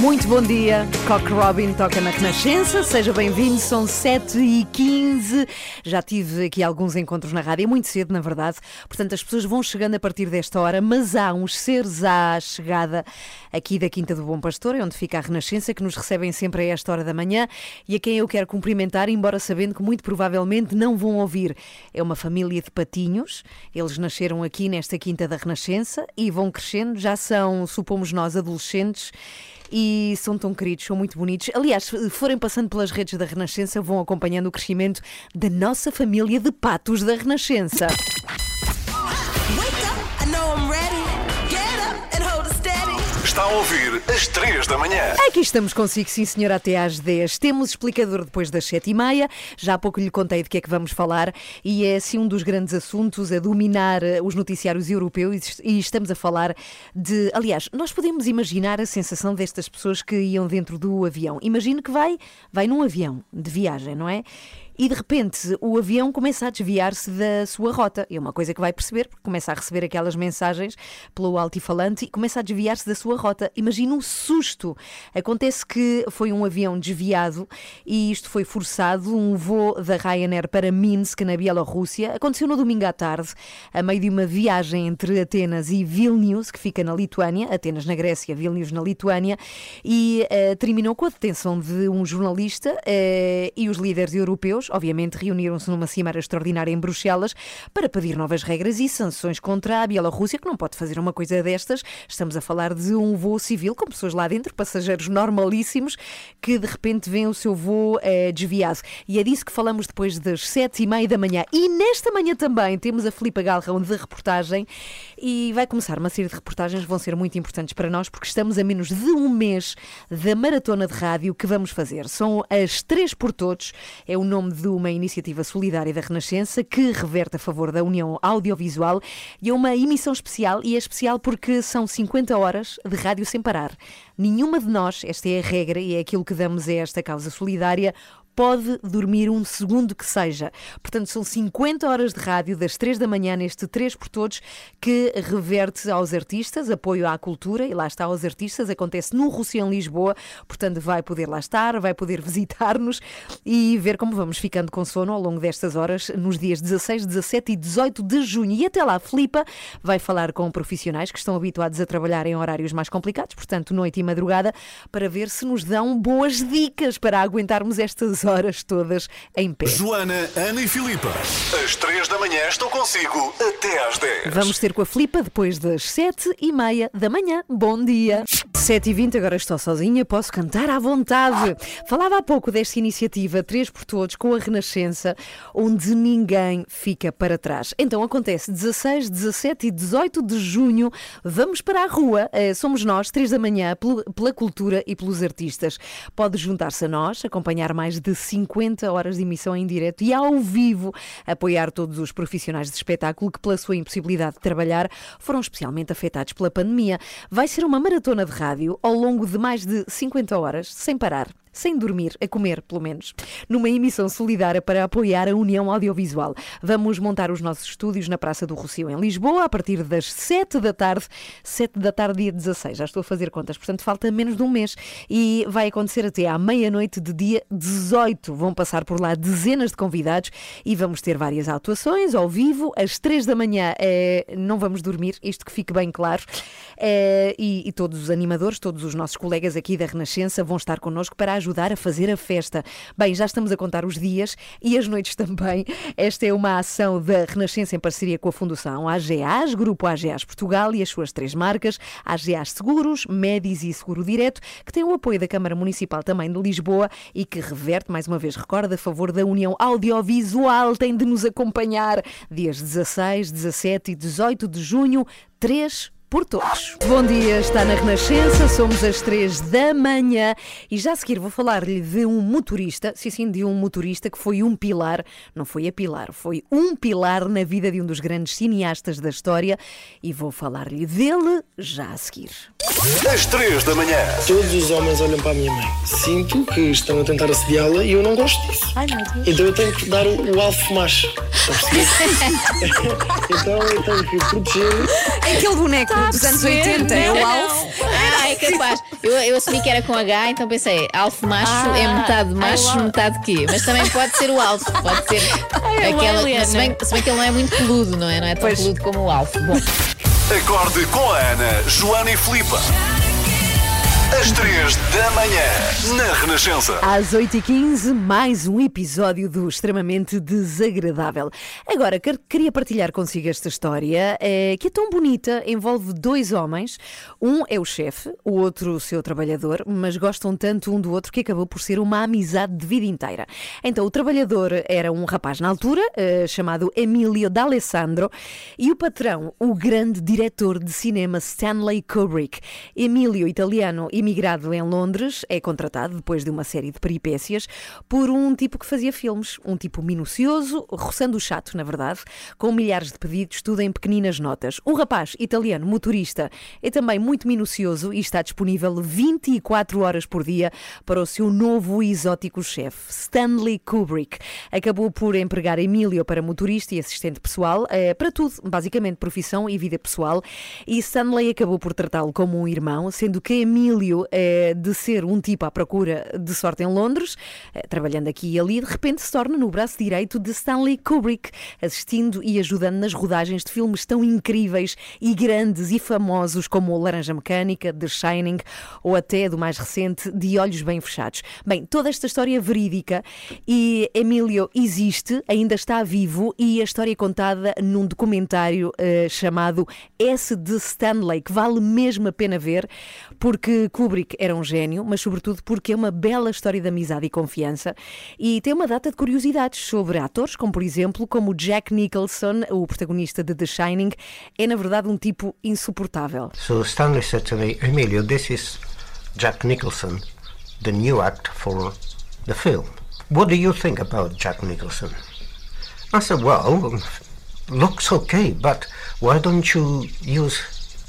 Muito bom dia, Cock Robin toca na Renascença, seja bem-vindo, são 7 e 15 Já tive aqui alguns encontros na rádio, é muito cedo na verdade, portanto as pessoas vão chegando a partir desta hora, mas há uns seres à chegada aqui da Quinta do Bom Pastor, é onde fica a Renascença, que nos recebem sempre a esta hora da manhã e a quem eu quero cumprimentar, embora sabendo que muito provavelmente não vão ouvir. É uma família de patinhos, eles nasceram aqui nesta Quinta da Renascença e vão crescendo, já são, supomos nós, adolescentes e são tão queridos, são muito bonitos. Aliás, forem passando pelas redes da Renascença, vão acompanhando o crescimento da nossa família de patos da Renascença. Wake up, I know I'm ready. Está a ouvir às 3 da manhã. Aqui estamos consigo, sim senhor, até às 10. Temos explicador depois das 7 e meia. Já há pouco lhe contei de que é que vamos falar e é assim um dos grandes assuntos a dominar eh, os noticiários europeus e estamos a falar de... Aliás, nós podemos imaginar a sensação destas pessoas que iam dentro do avião. Imagine que vai, vai num avião de viagem, não é? E de repente o avião começa a desviar-se da sua rota. É uma coisa que vai perceber, porque começa a receber aquelas mensagens pelo altifalante e começa a desviar-se da sua rota. Imagina um susto. Acontece que foi um avião desviado e isto foi forçado, um voo da Ryanair para Minsk, na Bielorrússia. Aconteceu no domingo à tarde, a meio de uma viagem entre Atenas e Vilnius, que fica na Lituânia, Atenas na Grécia, Vilnius na Lituânia, e eh, terminou com a detenção de um jornalista eh, e os líderes europeus, obviamente, reuniram-se numa cimeira extraordinária em Bruxelas para pedir novas regras e sanções contra a Bielorrússia, que não pode fazer uma coisa destas. Estamos a falar de um voo civil com pessoas lá dentro, passageiros normalíssimos, que de repente vêem o seu voo eh, desviado. E é disso que falamos depois das sete e meia da manhã. E nesta manhã também temos a Filipa Galrão de reportagem e vai começar uma série de reportagens que vão ser muito importantes para nós porque estamos a menos de um mês da maratona de rádio que vamos fazer. São as Três por Todos, é o nome de uma iniciativa solidária da Renascença que reverte a favor da União Audiovisual e é uma emissão especial e é especial porque são 50 horas de rádio sem parar. Nenhuma de nós, esta é a regra e é aquilo que damos a esta causa solidária, pode dormir um segundo que seja. Portanto, são 50 horas de rádio das 3 da manhã neste 3 por Todos que reverte aos artistas, apoio à cultura e lá está aos artistas. Acontece no Rocio em Lisboa, portanto, vai poder lá estar, vai poder visitar-nos e ver como vamos ficando com sono ao longo destas horas nos dias 16, 17 e 18 de junho. E até lá, Filipa vai falar com profissionais que estão habituados a trabalhar em horários mais complicados, portanto, noite e madrugada, para ver se nos dão boas dicas para aguentarmos estas horas todas em pé. Joana, Ana e Filipa. Às 3 da manhã estão consigo até às 10. Vamos ter com a Filipa depois das sete e meia da manhã. Bom dia! 7 e 20 agora estou sozinha, posso cantar à vontade. Falava há pouco desta iniciativa Três por Todos com a Renascença, onde ninguém fica para trás. Então acontece 16, 17 e 18 de junho. Vamos para a rua, eh, somos nós, 3 da manhã, pela cultura e pelos artistas. Pode juntar-se a nós, acompanhar mais de 50 horas de emissão em direto e ao vivo, apoiar todos os profissionais de espetáculo que, pela sua impossibilidade de trabalhar, foram especialmente afetados pela pandemia. Vai ser uma maratona de rádio ao longo de mais de 50 horas, sem parar. Sem dormir, a comer, pelo menos. Numa emissão solidária para apoiar a União Audiovisual. Vamos montar os nossos estúdios na Praça do Rocio, em Lisboa, a partir das 7 da tarde. 7 da tarde, dia 16. Já estou a fazer contas, portanto, falta menos de um mês. E vai acontecer até à meia-noite de dia 18. Vão passar por lá dezenas de convidados e vamos ter várias atuações ao vivo. Às 3 da manhã eh, não vamos dormir, isto que fique bem claro. Eh, e, e todos os animadores, todos os nossos colegas aqui da Renascença vão estar connosco para ajudar a fazer a festa. Bem, já estamos a contar os dias e as noites também. Esta é uma ação da Renascença em parceria com a Fundação AGAs, Grupo AGAs Portugal e as suas três marcas, AGAs Seguros, Médis e Seguro Direto, que tem o apoio da Câmara Municipal também de Lisboa e que reverte, mais uma vez, recorda, a favor da União Audiovisual. Tem de nos acompanhar dias 16, 17 e 18 de junho. Três por todos. Bom dia, está na Renascença, somos às três da manhã e já a seguir vou falar-lhe de um motorista, sim, sim, de um motorista que foi um pilar, não foi a pilar, foi um pilar na vida de um dos grandes cineastas da história e vou falar-lhe dele já a seguir. Às 3 da manhã. Todos os homens olham para a minha mãe. Sinto que estão a tentar assediá-la e eu não gosto disso. Ai, meu Deus. Então eu tenho que dar o, o alfa macho. Então eu tenho que proteger. Aquele boneco dos anos 80, é o Alf. Ah, é capaz. Eu, eu assumi que era com H, então pensei, alfa macho é metade macho, metade quê? Mas também pode ser o alfa, pode ser aquela. Helena. Se bem, se bem que ele não é muito peludo, não é? Não é tão Pois. peludo como o alfa. Bom, Acorde com a Ana, Joana e Filipe. Às 3 da manhã, na Renascença. Às 8h15, mais um episódio do Extremamente Desagradável. Agora, quer- queria partilhar consigo esta história eh, que é tão bonita, envolve dois homens. Um é o chefe, o outro o seu trabalhador, mas gostam tanto um do outro que acabou por ser uma amizade de vida inteira. Então, o trabalhador era um rapaz na altura, eh, chamado Emilio D'Alessandro, e o patrão, o grande diretor de cinema Stanley Kubrick. Emílio, italiano, imigrado em Londres, é contratado depois de uma série de peripécias por um tipo que fazia filmes, um tipo minucioso, roçando o chato, na verdade, com milhares de pedidos, tudo em pequeninas notas. Um rapaz italiano, motorista, é também muito minucioso e está disponível 24 horas por dia para o seu novo e exótico chefe, Stanley Kubrick. Acabou por empregar Emílio para motorista e assistente pessoal, eh, para tudo, basicamente profissão e vida pessoal, e Stanley acabou por tratá-lo como um irmão, sendo que Emílio, eh, de ser um tipo à procura de sorte em Londres, eh, trabalhando aqui e ali, de repente se torna no braço direito de Stanley Kubrick, assistindo e ajudando nas rodagens de filmes tão incríveis e grandes e famosos como Laranja Mecânica, The Shining ou até do mais recente De Olhos Bem Fechados. Bem, toda esta história é verídica e Emílio existe, ainda está vivo e a história é contada num documentário eh, chamado S de Stanley, que vale mesmo a pena ver, porque Kubrick era um gênio, mas sobretudo porque é uma bela história de amizade e confiança e tem uma data de curiosidades sobre atores, como por exemplo, como Jack Nicholson, o protagonista de The Shining, é na verdade um tipo insuportável. So Stanley said to me, Emilio, this is Jack Nicholson, the new act for the film. What do you think about Jack Nicholson? I said, well, looks okay, but why don't you use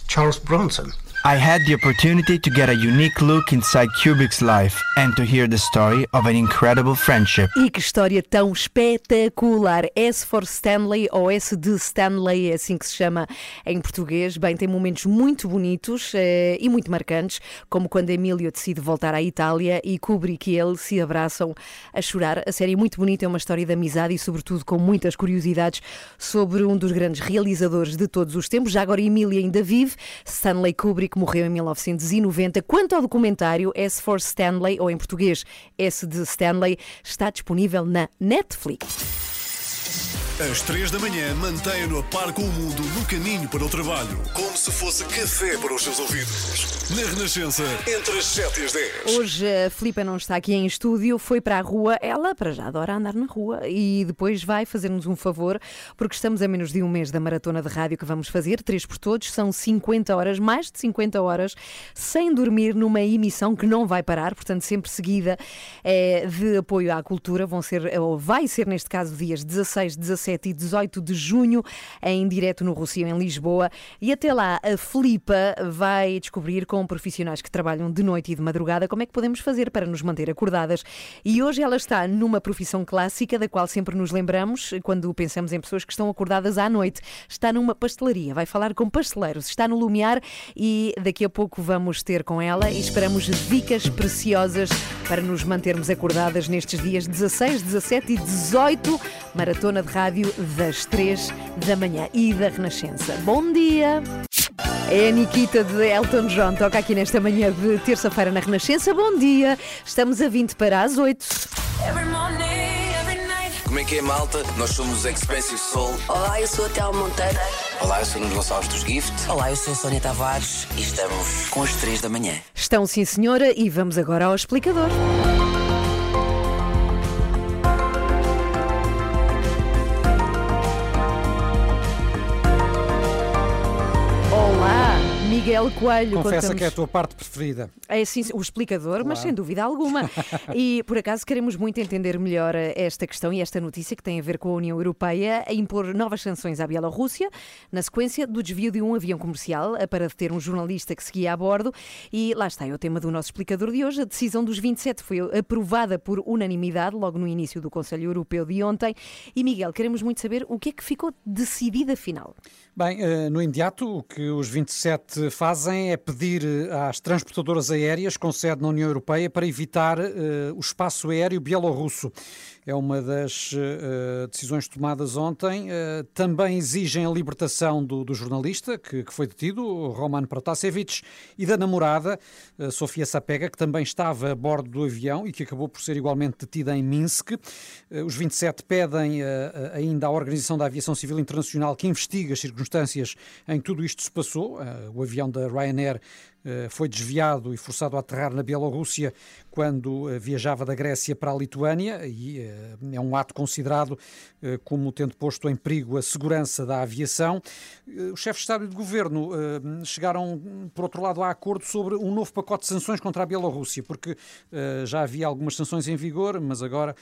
Charles Bronson? I had the opportunity to get a unique look inside Kubrick's life and to hear the story of an incredible friendship. E que história tão espetacular! S for Stanley ou S de Stanley, é assim que se chama em português. Bem, tem momentos muito bonitos eh, e muito marcantes, como quando Emílio decide voltar à Itália e Kubrick e ele se abraçam a chorar. A série é muito bonita, é uma história de amizade e, sobretudo, com muitas curiosidades sobre um dos grandes realizadores de todos os tempos. Já agora, Emílio ainda vive. Stanley Kubrick morreu em 1990. Quanto ao documentário S for Stanley, ou em português S de Stanley, está disponível na Netflix. Às 3 da manhã, mantenha-no a par com o mundo no caminho para o trabalho. Como se fosse café para os seus ouvidos. Na Renascença, entre as 7 e as 10. Hoje a Filipa não está aqui em estúdio, foi para a rua. Ela, para já, adora andar na rua e depois vai fazer-nos um favor, porque estamos a menos de um mês da maratona de rádio que vamos fazer, três por todos, são 50 horas, mais de 50 horas, sem dormir numa emissão que não vai parar, portanto, sempre seguida eh, de apoio à cultura. Vão ser, ou vai ser neste caso, dias 16, 17 e 18 de junho, em direto no Rocio, em Lisboa. E até lá, a Filipa vai descobrir com profissionais que trabalham de noite e de madrugada como é que podemos fazer para nos manter acordadas. E hoje ela está numa profissão clássica da qual sempre nos lembramos quando pensamos em pessoas que estão acordadas à noite. Está numa pastelaria, vai falar com pasteleiros, está no Lumiar e daqui a pouco vamos ter com ela e esperamos dicas preciosas para nos mantermos acordadas nestes dias 16, 17 e 18, maratona de rádio das 3 da manhã e da Renascença. Bom dia! É a Nikita de Elton John, toca aqui nesta manhã de terça-feira na Renascença. Bom dia! Estamos a 20 para as 8. Every morning, every night. Como é que é, malta? Nós somos os Expensive Soul. Olá, eu sou a Théo Monteiro. Olá, eu sou o Nuno Gonçalves dos Gift. Olá, eu sou a Sónia Tavares e estamos Com as 3 da manhã. Estão sim, senhora, e vamos agora ao explicador. Miguel Coelho. Confessa contamos- que é a tua parte preferida. É sim, o explicador, mas Claro. sem dúvida alguma. E por acaso queremos muito entender melhor eh, esta questão e esta notícia que tem a ver com a União Europeia a impor novas sanções à Bielorrússia na sequência do desvio de um avião comercial para deter um jornalista que seguia a bordo. E lá está, é o tema do nosso explicador de hoje. A decisão dos 27 foi aprovada por unanimidade logo no início do Conselho Europeu de ontem. E Miguel, queremos muito saber o que é que ficou decidido afinal. Bem, eh, no imediato, o que os 27 fazem é pedir eh, às transportadoras aéreas com sede na União Europeia para evitar eh, o espaço aéreo bielorrusso. É uma das decisões tomadas ontem. Também exigem a libertação do, do jornalista que, que foi detido, Roman Protasevich, e da namorada, Sofia Sapega, que também estava a bordo do avião e que acabou por ser igualmente detida em Minsk. Os 27 pedem ainda à Organização da Aviação Civil Internacional que investigue as circunstâncias em que tudo isto se passou. Eh, O avião da Ryanair eh, foi desviado e forçado a aterrar na Bielorrússia quando eh, viajava da Grécia para a Lituânia e eh, é um ato considerado eh, como tendo posto em perigo a segurança da aviação. Os chefes de Estado e de Governo chegaram, por outro lado, a acordo sobre um novo pacote de sanções contra a Bielorrússia, porque já havia algumas sanções em vigor, mas agora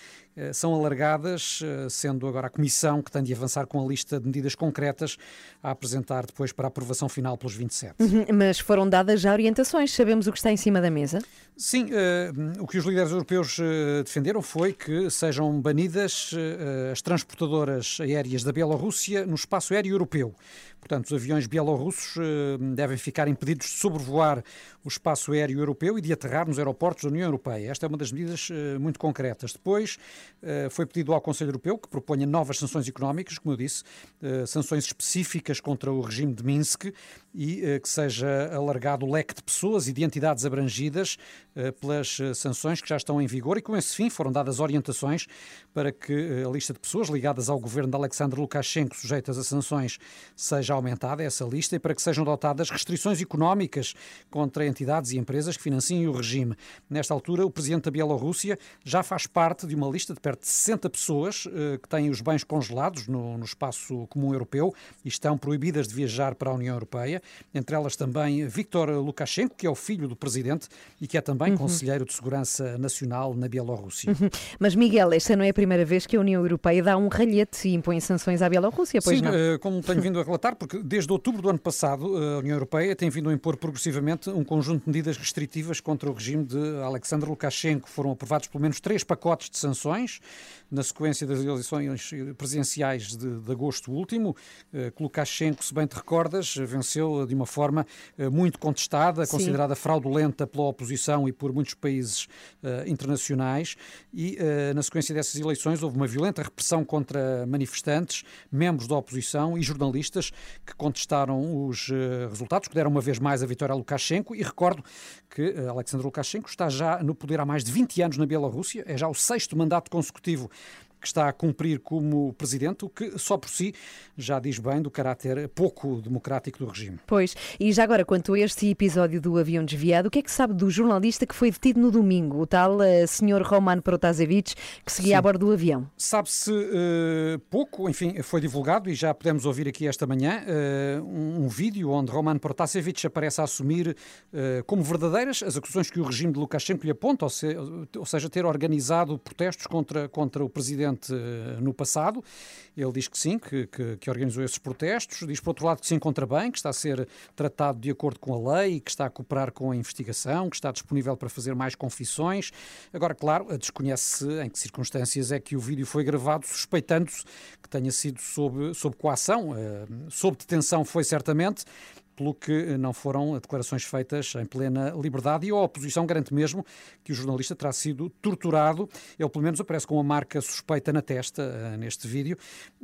são alargadas, sendo agora a Comissão que tem de avançar com a lista de medidas concretas a apresentar depois para a aprovação final pelos 27. Uhum, Mas foram dadas já orientações, sabemos o que está em cima da mesa. Sim, eh, o que os líderes europeus eh, defenderam foi que sejam banidas eh, as transportadoras aéreas da Bielorrússia no espaço aéreo europeu. Portanto, os aviões bielorrussos eh, devem ficar impedidos de sobrevoar o espaço aéreo europeu e de aterrar nos aeroportos da União Europeia. Esta é uma das medidas eh, muito concretas. Depois, eh, foi pedido ao Conselho Europeu que proponha novas sanções económicas, como eu disse, sanções específicas contra o regime de Minsk e que seja alargado o leque de pessoas e de entidades abrangidas pelas sanções que já estão em vigor e com esse fim foram dadas orientações para que a lista de pessoas ligadas ao governo de Alexandre Lukashenko sujeitas a sanções seja aumentada, essa lista, e para que sejam adotadas restrições económicas contra entidades e empresas que financiem o regime. Nesta altura, o presidente da Bielorrússia já faz parte de uma lista de perto de 60 pessoas eh, que têm os bens congelados no, no espaço comum europeu e estão proibidas de viajar para a União Europeia, entre elas também Viktor Lukashenko, que é o filho do presidente e que é também Uhum. conselheiro de segurança nacional na Bielorrússia. Uhum. Mas, Miguel, esta não é a primeira vez que a União Europeia dá um ralhete e impõe sanções à Bielorrússia, pois Sim, não? eh, como tenho vindo a relatar, porque desde outubro do ano passado eh, a União Europeia tem vindo a impor progressivamente um conjunto de medidas restritivas contra o regime de Alexandre Lukashenko. Foram aprovados pelo menos três pacotes de sanções na sequência das eleições presidenciais de, de agosto último, eh, que Lukashenko, se bem te recordas, venceu de uma forma eh, muito contestada, Sim. considerada fraudulenta pela oposição e por muitos países eh, internacionais. E eh, na sequência dessas eleições houve uma violenta repressão contra manifestantes, membros da oposição e jornalistas que contestaram os eh, resultados, que deram uma vez mais a vitória a Lukashenko. E recordo que eh, Alexandre Lukashenko está já no poder há mais de 20 anos na Bielorrússia, é já o sexto mandato consecutivo que está a cumprir como presidente, o que só por si já diz bem do caráter pouco democrático do regime. Pois, e já agora, quanto a este episódio do avião desviado, o que é que sabe do jornalista que foi detido no domingo, o tal eh, senhor Roman Protasevich, que seguia Sim. a bordo do avião? Sabe-se eh, pouco, enfim, foi divulgado e já podemos ouvir aqui esta manhã eh, um, um vídeo onde Roman Protasevich aparece a assumir como verdadeiras as acusações que o regime de Lukashenko lhe aponta, ou, se- ou seja, ter organizado protestos contra, contra o presidente eh, no passado. Ele diz que sim, que, que, que organizou esses protestos, diz por outro lado que se encontra bem, que está a ser tratado de acordo com a lei, que está a cooperar com a investigação, que está disponível para fazer mais confissões. Agora, claro, desconhece em que circunstâncias é que o vídeo foi gravado, suspeitando-se que tenha sido sob, sob coação. Eh, Sob detenção foi certamente, pelo que não foram declarações feitas em plena liberdade e a oposição garante mesmo que o jornalista terá sido torturado. Ele, pelo menos, aparece com uma marca suspeita na testa eh, neste vídeo.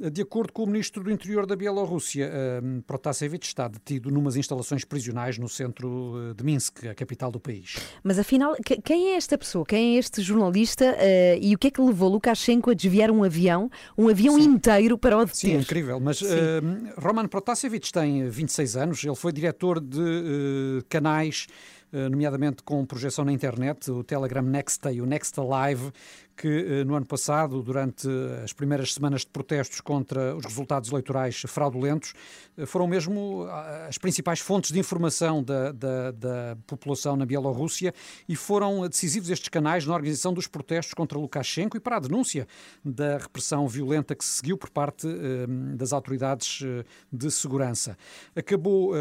Eh, De acordo com o ministro do Interior da Bielorrússia, eh, Protasevich está detido numas instalações prisionais no centro eh, de Minsk, a capital do país. Mas afinal, que- quem é esta pessoa? Quem é este jornalista eh, e o que é que levou Lukashenko a desviar um avião, um avião inteiro para o deter? Sim, incrível. Mas Sim. eh, Roman Protasevich tem 26 anos, ele foi diretor de eh, canais eh, nomeadamente com projeção na internet, o Telegram Nexta e o Nexta Live, que eh, no ano passado, durante as primeiras semanas de protestos contra os resultados eleitorais fraudulentos, eh, foram mesmo ah, as principais fontes de informação da, da, da população na Bielorrússia e foram decisivos estes canais na organização dos protestos contra Lukashenko e para a denúncia da repressão violenta que se seguiu por parte eh, das autoridades de segurança. Acabou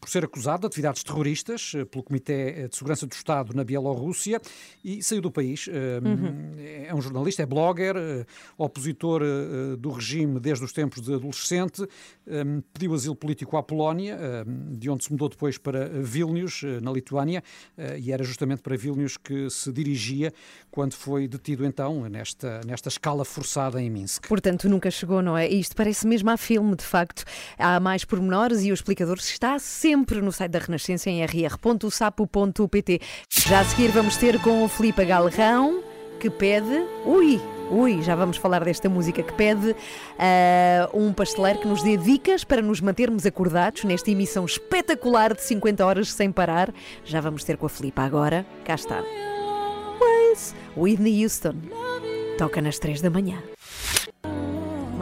por ser acusado de atividades terroristas pelo Comitê de Segurança do Estado na Bielorrússia e saiu do país. Eh, É um jornalista, é blogger, eh, opositor eh, do regime desde os tempos de adolescente, eh, pediu asilo político à Polónia, eh, de onde se mudou depois para Vilnius, eh, na Lituânia, eh, e era justamente para Vilnius que se dirigia quando foi detido então nesta, nesta escala forçada em Minsk. Portanto, nunca chegou, não é? Isto parece mesmo a filme, de facto. Há mais pormenores e o explicador está sempre no site da Renascença em rr.sapo.pt. Já a seguir vamos ter com o Filipe Galrão, que pede. Ui! Ui, já vamos falar desta música que pede ah, um pasteleiro que nos dê dicas para nos mantermos acordados nesta emissão espetacular de 50 horas sem parar. Já vamos ter com a Filipe agora. Cá está. Whitney Houston. Toca nas 3 da manhã.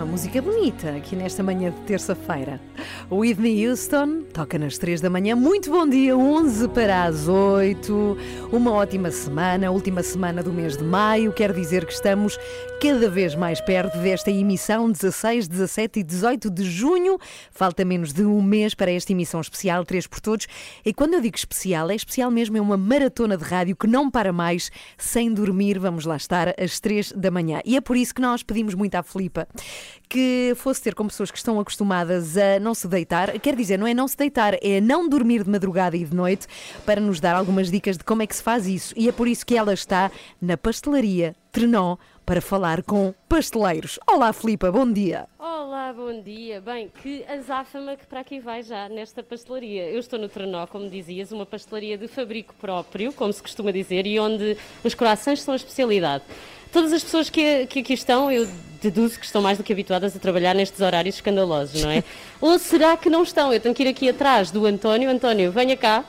Uma música bonita aqui nesta manhã de terça-feira. Whitney Houston toca nas 3 da manhã. Muito bom dia, 11 para as 8. Uma ótima semana, última semana do mês de maio. Quer dizer que estamos cada vez mais perto desta emissão 16, 17 e 18 de junho. Falta menos de um mês para esta emissão especial 3 por Todos. E quando eu digo especial, é especial mesmo, é uma maratona de rádio que não para mais sem dormir. Vamos lá estar às 3 da manhã. E é por isso que nós pedimos muito à Filipa que fosse ter com pessoas que estão acostumadas a não se deitar. Quer dizer, não é não se deitar, é não dormir de madrugada e de noite para nos dar algumas dicas de como é que se faz isso. E é por isso que ela está na pastelaria Trenó para falar com pasteleiros. Olá, Filipa, bom dia. Olá, bom dia. Bem, que azáfama que para aqui vai já nesta pastelaria. Eu estou no Trenó, como dizias, uma pastelaria de fabrico próprio, como se costuma dizer, e onde os corações são a especialidade. Todas as pessoas que, que aqui estão, eu deduzo que estão mais do que habituadas a trabalhar nestes horários escandalosos, não é? Ou será que não estão? Eu tenho que ir aqui atrás do António. António, venha cá.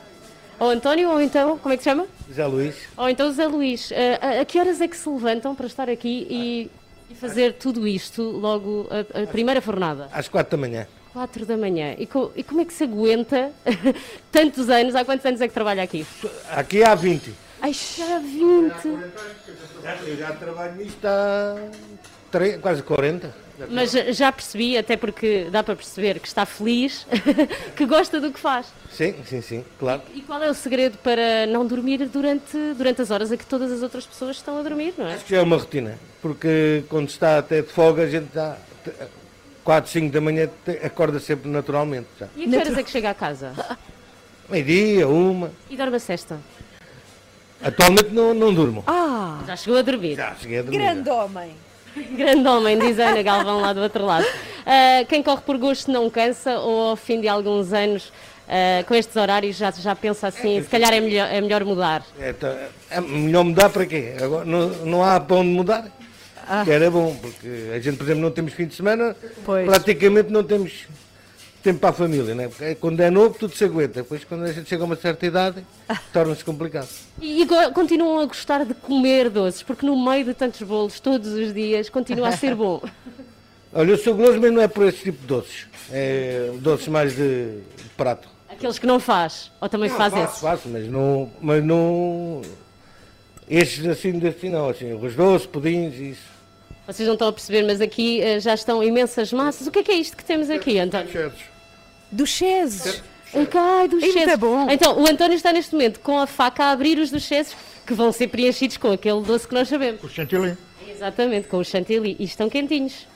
Ou António, ou então, como é que se chama? Zé Luís, Ou então Zé Luís. A, a- a que horas é que se levantam para estar aqui e, e fazer tudo isto logo a, a primeira fornada? às quatro da manhã. 4 da manhã. E, co- e como é que se aguenta tantos anos? Há quantos anos é que trabalha aqui? Aqui há 20. Ai, já 20. Eu já trabalho nisto há quase 40. Mas já- já percebi, até porque dá para perceber que está feliz, que gosta do que faz. Sim, sim, sim, claro. E qual é o segredo para não dormir durante, durante as horas a que todas as outras pessoas estão a dormir, não é? Acho que já é uma rotina, porque quando está até de folga, a gente está 4, 5 da manhã, acorda sempre naturalmente. Já. E a que horas é que chega a casa? Meio-dia, uma. E dorme a cesta? Atualmente não, não durmo. Ah, Já chegou a dormir? Já cheguei a dormir. grande homem. Grande homem, diz Ana Galvão lá do outro lado. Ah, quem corre por gosto não cansa, ou ao fim de alguns anos, ah, com estes horários, já, já pensa assim, se calhar é melhor, é melhor mudar. É, tá- é melhor mudar para quê? Agora, não, não há para onde mudar. Que era bom, porque a gente, por exemplo, não temos fim de semana, Pois. praticamente não temos tempo para a família, né? Porque quando é novo tudo se aguenta, depois quando a gente chega a uma certa idade, torna-se complicado. E, e continuam a gostar de comer doces, porque no meio de tantos bolos, todos os dias, continua a ser bom. Olha, eu sou goloso, mas não é por esse tipo de doces. É doces mais de, de prato. Aqueles que não faz, ou também Não, faz faço, esses. faço, mas não, mas não... Estes assim, assim não, assim, os doces, pudins e isso. Vocês não estão a perceber, mas aqui eh, já estão imensas massas. O que é que é isto que temos aqui, António? Do Chezes. Ai, dos Ainda chesses. bom. Então, o António está neste momento com a faca a abrir os dos chesses, que vão ser preenchidos com aquele doce que nós sabemos. O chantilly. Exatamente, com o chantilly. E estão quentinhos.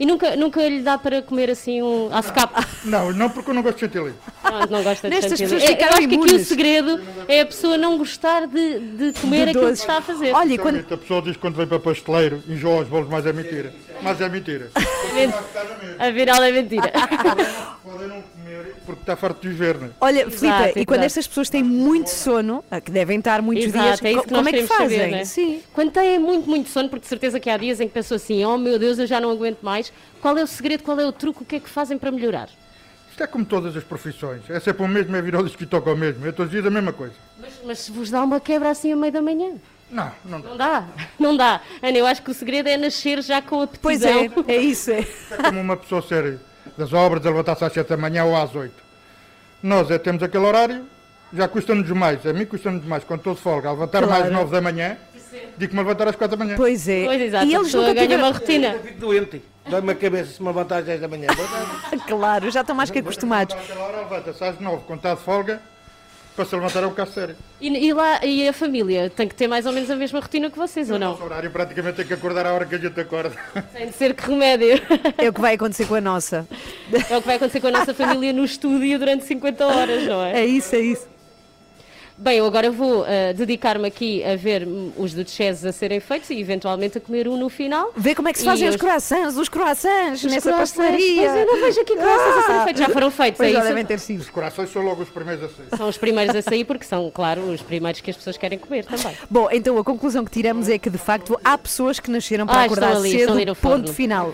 E nunca, nunca lhe dá para comer assim um ASCAP? Não, não porque eu não gosto de chantilly. Não, não gosta de Nestas chantilly. pessoas É, Eu acho que aqui o imunes. segredo é a pessoa não gostar de, de comer De aquilo que está a fazer. Olha, quando, A pessoa diz que quando vem para pasteleiro, enjoa os bolos, mas é mentira. Mas é mentira. A viral é mentira. Podem não porque está farto de os ver, não é? olha, Filipe, e quando exato. estas pessoas têm muito sono, ah, que devem estar muitos Exato, dias, é isso que como é que fazem? saber, não é? Sim. Quando têm muito, muito sono, porque de certeza que há dias em que pensam assim, oh meu Deus, eu já não aguento mais, qual é o segredo, qual é o truque, o que é que fazem para melhorar? Isto é como todas as profissões. É sempre o mesmo, é vir ao disco que toca o mesmo. É todos os dias a mesma coisa. Mas Mas se vos dá uma quebra assim a meio da manhã. Não, não dá. Não dá, não dá. Ana, eu acho que o segredo é nascer já com a Pois aptidão. é, é isso, é. É como uma pessoa ser das obras a levantar-se às 7 da manhã ou às 8. Nós é, temos aquele horário, já custa-nos mais, a mim custa-nos mais, quando estou de folga, a levantar Claro. mais 9 da manhã, digo-me a levantar às 4 da manhã. Pois é. Pois, exato, E a eles nunca ganha tiveram... uma rotina. Eu fico doente. Dói-me a cabeça se me levantar às 10 da manhã. Claro, já estão mais que acostumados. Hora levanta-se às 9, quando está de folga, para se levantar é um caso sério. E, e lá, e a família tem que ter mais ou menos a mesma rotina que vocês, ou O não? nosso horário praticamente tem que acordar à hora que a gente acorda. Tem de ser que remédio. É o que vai acontecer com a nossa. É o que vai acontecer com a nossa família no estúdio durante 50 horas, não é? É isso, é isso. Bem, eu agora vou ah, dedicar-me aqui a ver os de Chess a serem feitos e eventualmente a comer um no final. Vê como é que se fazem os os- croissants, os croissants Os nessa croissants. pastelaria. Pois eu não vejo aqui croissants a serem feitos. Já foram feitos, Pois é já isso? devem ter sido. Os corações são logo os primeiros a sair. São os primeiros a sair porque são, claro, os primeiros que as pessoas querem comer também. Bom, então a conclusão que tiramos é que de facto há pessoas que nasceram para Ah, acordar ali, cedo, ponto final.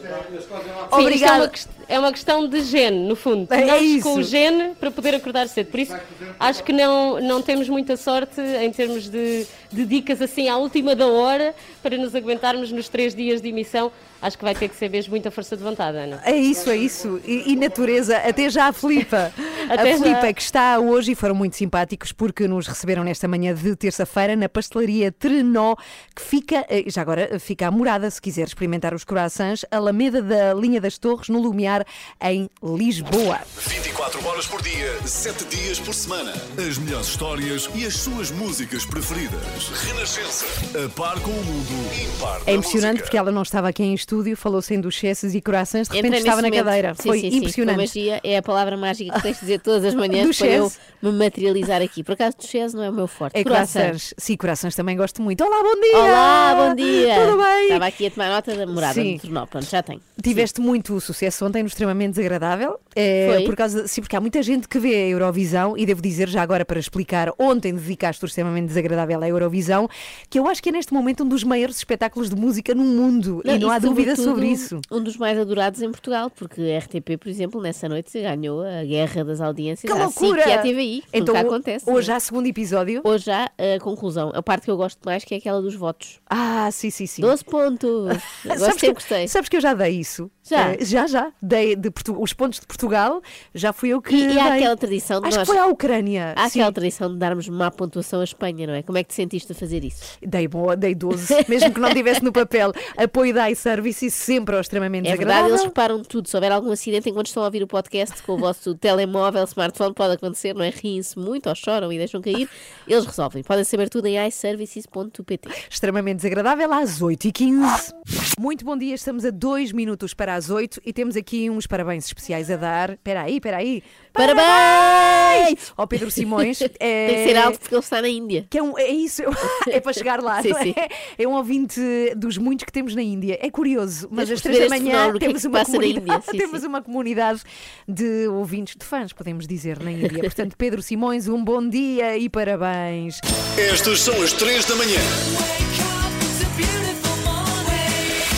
Sim, isto é Obrigada. uma, é uma questão de gene, no fundo. É Nós isso. com o gene para poder acordar cedo. Por isso, acho que não, não temos muita sorte em termos de, de dicas assim à última da hora para nos aguentarmos nos três dias de emissão. Acho que vai ter que ser mesmo muita força de vontade, Ana. É isso, é isso. E, e natureza, até já a Filipa. A Filipa que está hoje e foram muito simpáticos porque nos receberam nesta manhã de terça-feira na pastelaria Trenó, que fica, eh, já agora fica a morada, se quiser experimentar os croissants, Alameda da Linha das Torres, no Lumiar, em Lisboa. 24 horas por dia, 7 dias por semana. As melhores histórias e as suas músicas preferidas. Renascença. A par com o mundo, impar É impressionante porque ela não estava aqui em estúdio, falou sem duchesses e croissants, de repente estava na momento. cadeira. Sim, Foi sim, sim. impressionante. Com magia é a palavra mágica que tens de dizer todas as manhãs para eu me materializar aqui. Por acaso, duchesse não é o meu forte. É croissants. Sim, croissants também gosto muito. Olá, bom dia! Olá, bom dia! Tudo bem? Estava aqui a tomar nota da morada Sim. do Tornó. Pronto, já tenho. Tiveste muito sucesso ontem no Extremamente Desagradável. É, Foi. Por causa, sim, porque há muita gente que vê a Eurovisão e devo dizer já agora para explicar, ontem dedicaste o Extremamente Desagradável à Eurovisão, que eu acho que é neste momento um dos maiores espetáculos de música no mundo e não há dúvida sobre isso. Um dos mais adorados em Portugal, porque a RTP, por exemplo, nessa noite ganhou a guerra das audiências Que loucura! SIC e à TVI. Então, acontece. hoje não é? há segundo episódio. Hoje há a conclusão. A parte que eu gosto mais que é aquela dos votos. Ah, sim, sim, sim. 12 pontos. Sabes que, gostei. sabes que eu já dei isso? Já? Eh, já, já. Dei de Portu- os pontos de Portugal, já fui eu que. E, e há aquela tradição de Acho nós. que foi à Ucrânia. Há sim. aquela tradição de darmos má pontuação à Espanha, não é? Como é que te sentiste a fazer isso? Dei boa, dei 12, mesmo que não tivesse no papel. Apoio da iService sempre ao extremamente É verdade, desagradável. eles reparam tudo. Se houver algum acidente enquanto estão a ouvir o podcast com o vosso telemóvel, smartphone, pode acontecer, não é? Riem-se muito ou choram e deixam cair. Eles resolvem. Podem saber tudo em iServices.pt. Extremamente desagradável às 8h15. Muito bom dia, estamos a 2 minutos para as 8 e temos aqui uns parabéns especiais a dar. Espera aí, espera aí. Parabéns! Ao Pedro Simões. é... Tem que ser alto porque ele está na Índia. Que é, um, é isso, é para chegar lá. Sim, não é? sim. é um ouvinte dos muitos que temos na Índia. É curioso, mas às três da manhã é temos uma passa na comunidade, Índia. Sim, temos sim. uma comunidade de ouvintes, de fãs, podemos dizer, na Índia. Portanto, Pedro Simões, um bom dia e parabéns. Estas são as 3 da manhã.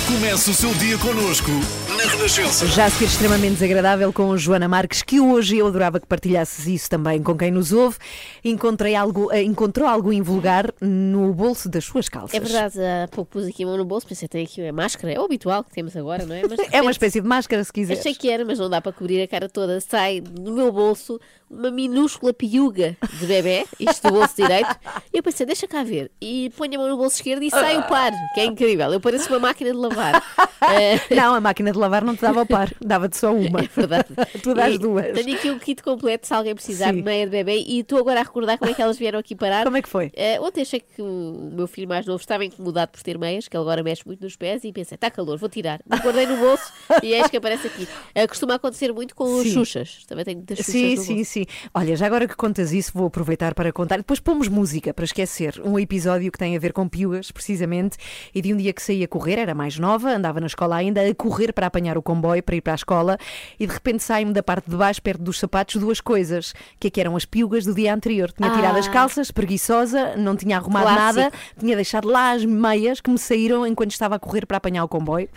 Comece o seu dia connosco na Renascença. Já a ser extremamente desagradável com Joana Marques, que hoje eu adorava que partilhasses isso também com quem nos ouve. Encontrei algo, eh, encontrou algo invulgar no bolso das suas calças. É verdade, há pouco pus aqui a mão no bolso, pensei, tem aqui a máscara, é o habitual que temos agora, não é? Mas de É uma repente espécie de máscara, se quiser. Achei que era, mas não dá para cobrir a cara toda. Sai do meu bolso uma minúscula piuga de bebê, isto do bolso direito. E eu pensei, deixa cá ver. E ponho a mão no bolso esquerdo e sai o par, que é incrível. Eu pareço uma máquina de lavar. Eh, Não, a máquina de lavar não te dava ao par, dava-te só uma. É verdade. tu dás E duas. Tenho aqui um kit completo se alguém precisar Sim. de meia de bebê e estou agora a recordar como é que elas vieram aqui parar. Como é que foi? Eh, ontem achei que o meu filho mais novo estava incomodado por ter meias, que ele agora mexe muito nos pés, e pensei, está calor, vou tirar. Me guardei no bolso e eis que aparece aqui. Eh, costuma acontecer muito com os Sim. xuxas. Também tenho muitas xuxas Sim, sim, bolso. sim. Olha, já agora que contas isso, vou aproveitar para contar. Depois pomos música para esquecer. Um episódio que tem a ver com piugas, precisamente, e de um dia que saí a correr, era mais nova, andava na escola ainda, a correr para apanhar o comboio para ir para a escola, e de repente sai-me da parte de baixo, perto dos sapatos, duas coisas. Que é que eram as piugas do dia anterior. Tinha tirado as Ah. calças, preguiçosa, não tinha arrumado Clássico. nada, tinha deixado lá as meias que me saíram enquanto estava a correr para apanhar o comboio.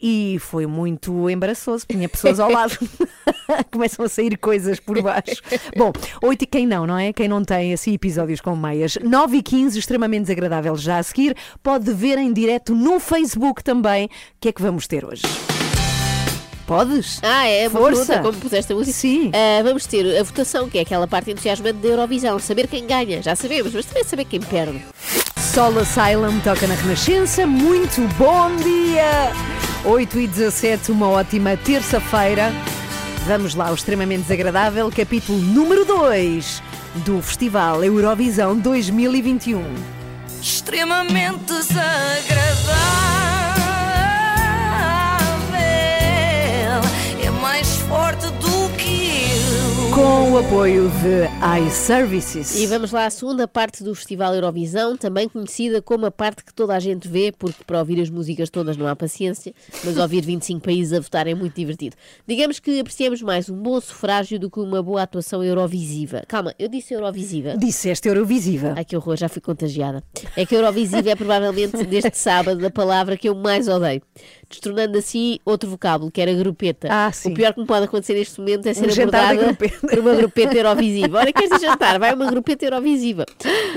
E foi muito embaraçoso. Tinha pessoas ao lado. Começam a sair coisas por baixo. Bom, 8 e quem não, não é? Quem não tem assim episódios com meias. 9 e 15, extremamente desagradável já a seguir. Pode ver em direto no Facebook também. O que é que vamos ter hoje? Podes? Ah, é uma Força. pergunta, como puseste a música. Sim. Ah, vamos ter a votação, que é aquela parte entusiasmante da Eurovisão. Saber quem ganha, já sabemos, mas também saber quem perde. Soul Asylum toca na Renascença. Muito bom dia! 8 e 17, uma ótima terça-feira. Vamos lá, o extremamente desagradável, capítulo número 2 do Festival Eurovisão 2021. Extremamente desagradável. O apoio de iServices. E vamos lá à segunda parte do Festival Eurovisão, também conhecida como a parte que toda a gente vê, porque para ouvir as músicas todas não há paciência, mas ouvir 25 países a votar é muito divertido. Digamos que apreciamos mais um bom sufrágio do que uma boa atuação eurovisiva. Calma, eu disse eurovisiva. Disseste Eurovisiva. Ai que horror, já fui contagiada. É que Eurovisiva é provavelmente deste sábado a palavra que eu mais odeio. Destronando assim outro vocábulo, que era grupeta. Ah, sim. O pior que me pode acontecer neste momento é ser Um abordada por uma grupeta eurovisiva. Olha, queres jantar? Vai uma grupeta eurovisiva.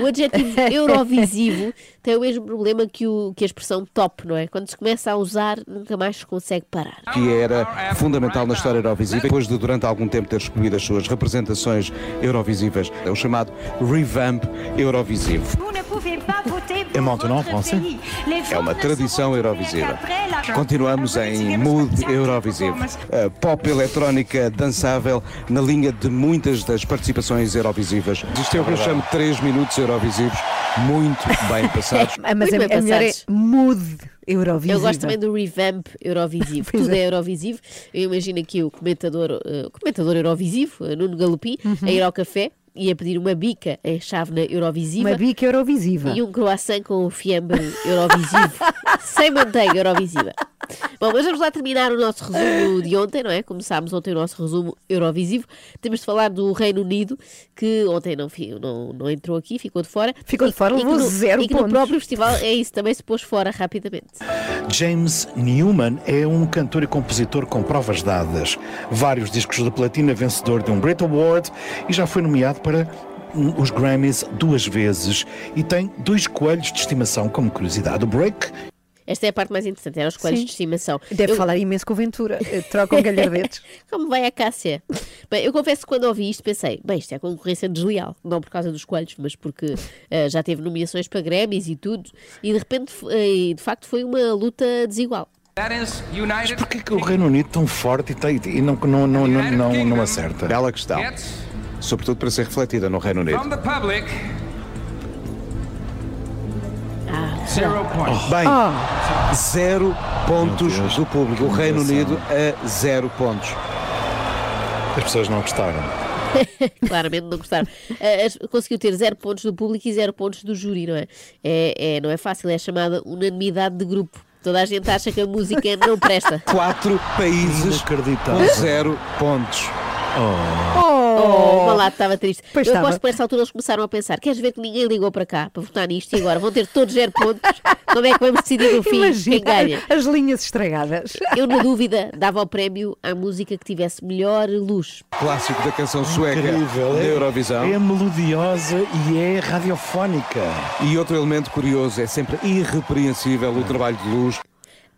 O adjetivo eurovisivo tem o mesmo problema que, o, que a expressão top, não é? Quando se começa a usar, nunca mais se consegue parar. que era fundamental na história Eurovisiva, depois de durante algum tempo ter escolhido as suas representações Eurovisivas, é o chamado revamp Eurovisivo. Et maintenant en français É uma tradição Eurovisiva. Continuamos em mood Eurovisivo. A pop eletrónica dançável na linha de muitas das participações Eurovisivas. Isto é o que eu chamo de 3 minutos Eurovisivos muito bem passados. Ah, Mas Muito a, bem melhor é passados. mood Eurovisiva. Eu gosto também do revamp Eurovisivo. Pois Tudo é. é Eurovisivo. Eu imagino aqui o comentador, o comentador Eurovisivo, eh, Nuno Galopim, Uhum. a ir ao café e a pedir uma bica em chávena Eurovisiva. Uma bica Eurovisiva. E um croissant com fiambre Eurovisivo. sem manteiga Eurovisiva. Bom, mas vamos lá terminar o nosso resumo de ontem, não é? Começámos ontem o nosso resumo Eurovisivo. Temos de falar do Reino Unido, que ontem não, não, não entrou aqui, ficou de fora. Ficou de fora, e, levou no, zero E que no pontos. próprio festival é isso, também se pôs fora rapidamente. James Newman é um cantor e compositor com provas dadas. Vários discos de platina, vencedor de um Brit Award e já foi nomeado para hum, os Grammys duas vezes e tem dois coelhos de estimação como curiosidade. O Break Esta é a parte mais interessante, eram os coelhos Sim. de estimação. Deve Eu- falar imenso com o Ventura. Eh, Trocam galhardetes. Como vai a Cássia? Bem, eu confesso que quando ouvi isto pensei, bem, isto é concorrência desleal, não por causa dos coelhos, mas porque eh, já teve nomeações para Grammys e tudo, e de repente, eh, e de facto, foi uma luta desigual. Mas porquê que o Reino Unido tão forte e, tem- e não, não, não, não, não, não acerta? Bela questão. Sobretudo para ser refletida no Reino Unido. Bem, Oh. zero pontos do público. O Reino Unido a zero pontos. As pessoas não gostaram. Claramente não gostaram. Eh, conseguiu ter zero pontos do público e zero pontos do júri, não é? É, é- não é fácil, é chamada unanimidade de grupo. Toda a gente acha que a música não presta. Quatro países com zero pontos. Oh, o Malato estava triste. Pois eu estava. aposto que por essa altura eles começaram a pensar: queres ver que ninguém ligou para cá para votar nisto e agora vão ter todos zero pontos? Como é que vamos decidir no fim Imagina quem ganha? as linhas estragadas. Eu, na dúvida, dava o prémio à música que tivesse melhor luz. Clássico da canção sueca Incrível. da É, Eurovisão. é melodiosa e é radiofónica. E outro elemento curioso é sempre irrepreensível o trabalho de luz.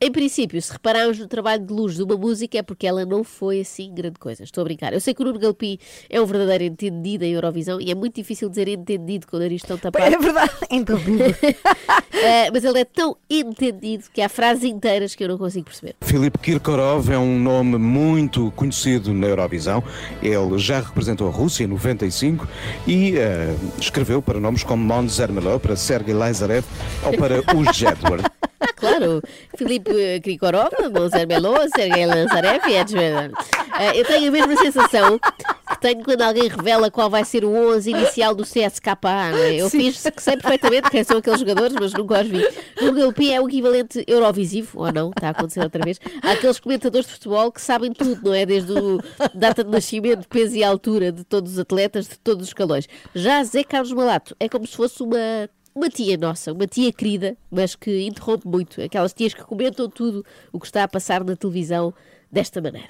Em princípio, se repararmos no trabalho de luz de uma música é porque ela não foi assim grande coisa. Estou a brincar. Eu sei que o Nuno Galpi é um verdadeiro entendido em Eurovisão e é muito difícil dizer entendido com o nariz tão tapado. É verdade. Então, Eh, mas ele é tão entendido que há frases inteiras que eu não consigo perceber. Filipe Kirkorov é um nome muito conhecido na Eurovisão. Ele já representou a Rússia em 95 e eh, escreveu para nomes como Mons Zermelo, para Sergei Lazarev ou para os Jedward. Ah, claro. Filipe eh, Krikorov, Monser Melo, Sergei Lanzarev e Ed Sheeran. Eh, Eu tenho a mesma sensação que tenho quando alguém revela qual vai ser o 11 inicial do CSKA. Não é? Eu Sim. fiz que sei perfeitamente quem são aqueles jogadores, mas nunca os vi. O GLP é o equivalente Eurovisivo, ou não, está a acontecer outra vez. Há aqueles comentadores de futebol que sabem tudo, não é? Desde o data de nascimento, peso e altura de todos os atletas, de todos os escalões. Já Zé Carlos Malato é como se fosse uma uma tia nossa, uma tia querida, mas que interrompe muito. Aquelas tias que comentam tudo o que está a passar na televisão desta maneira.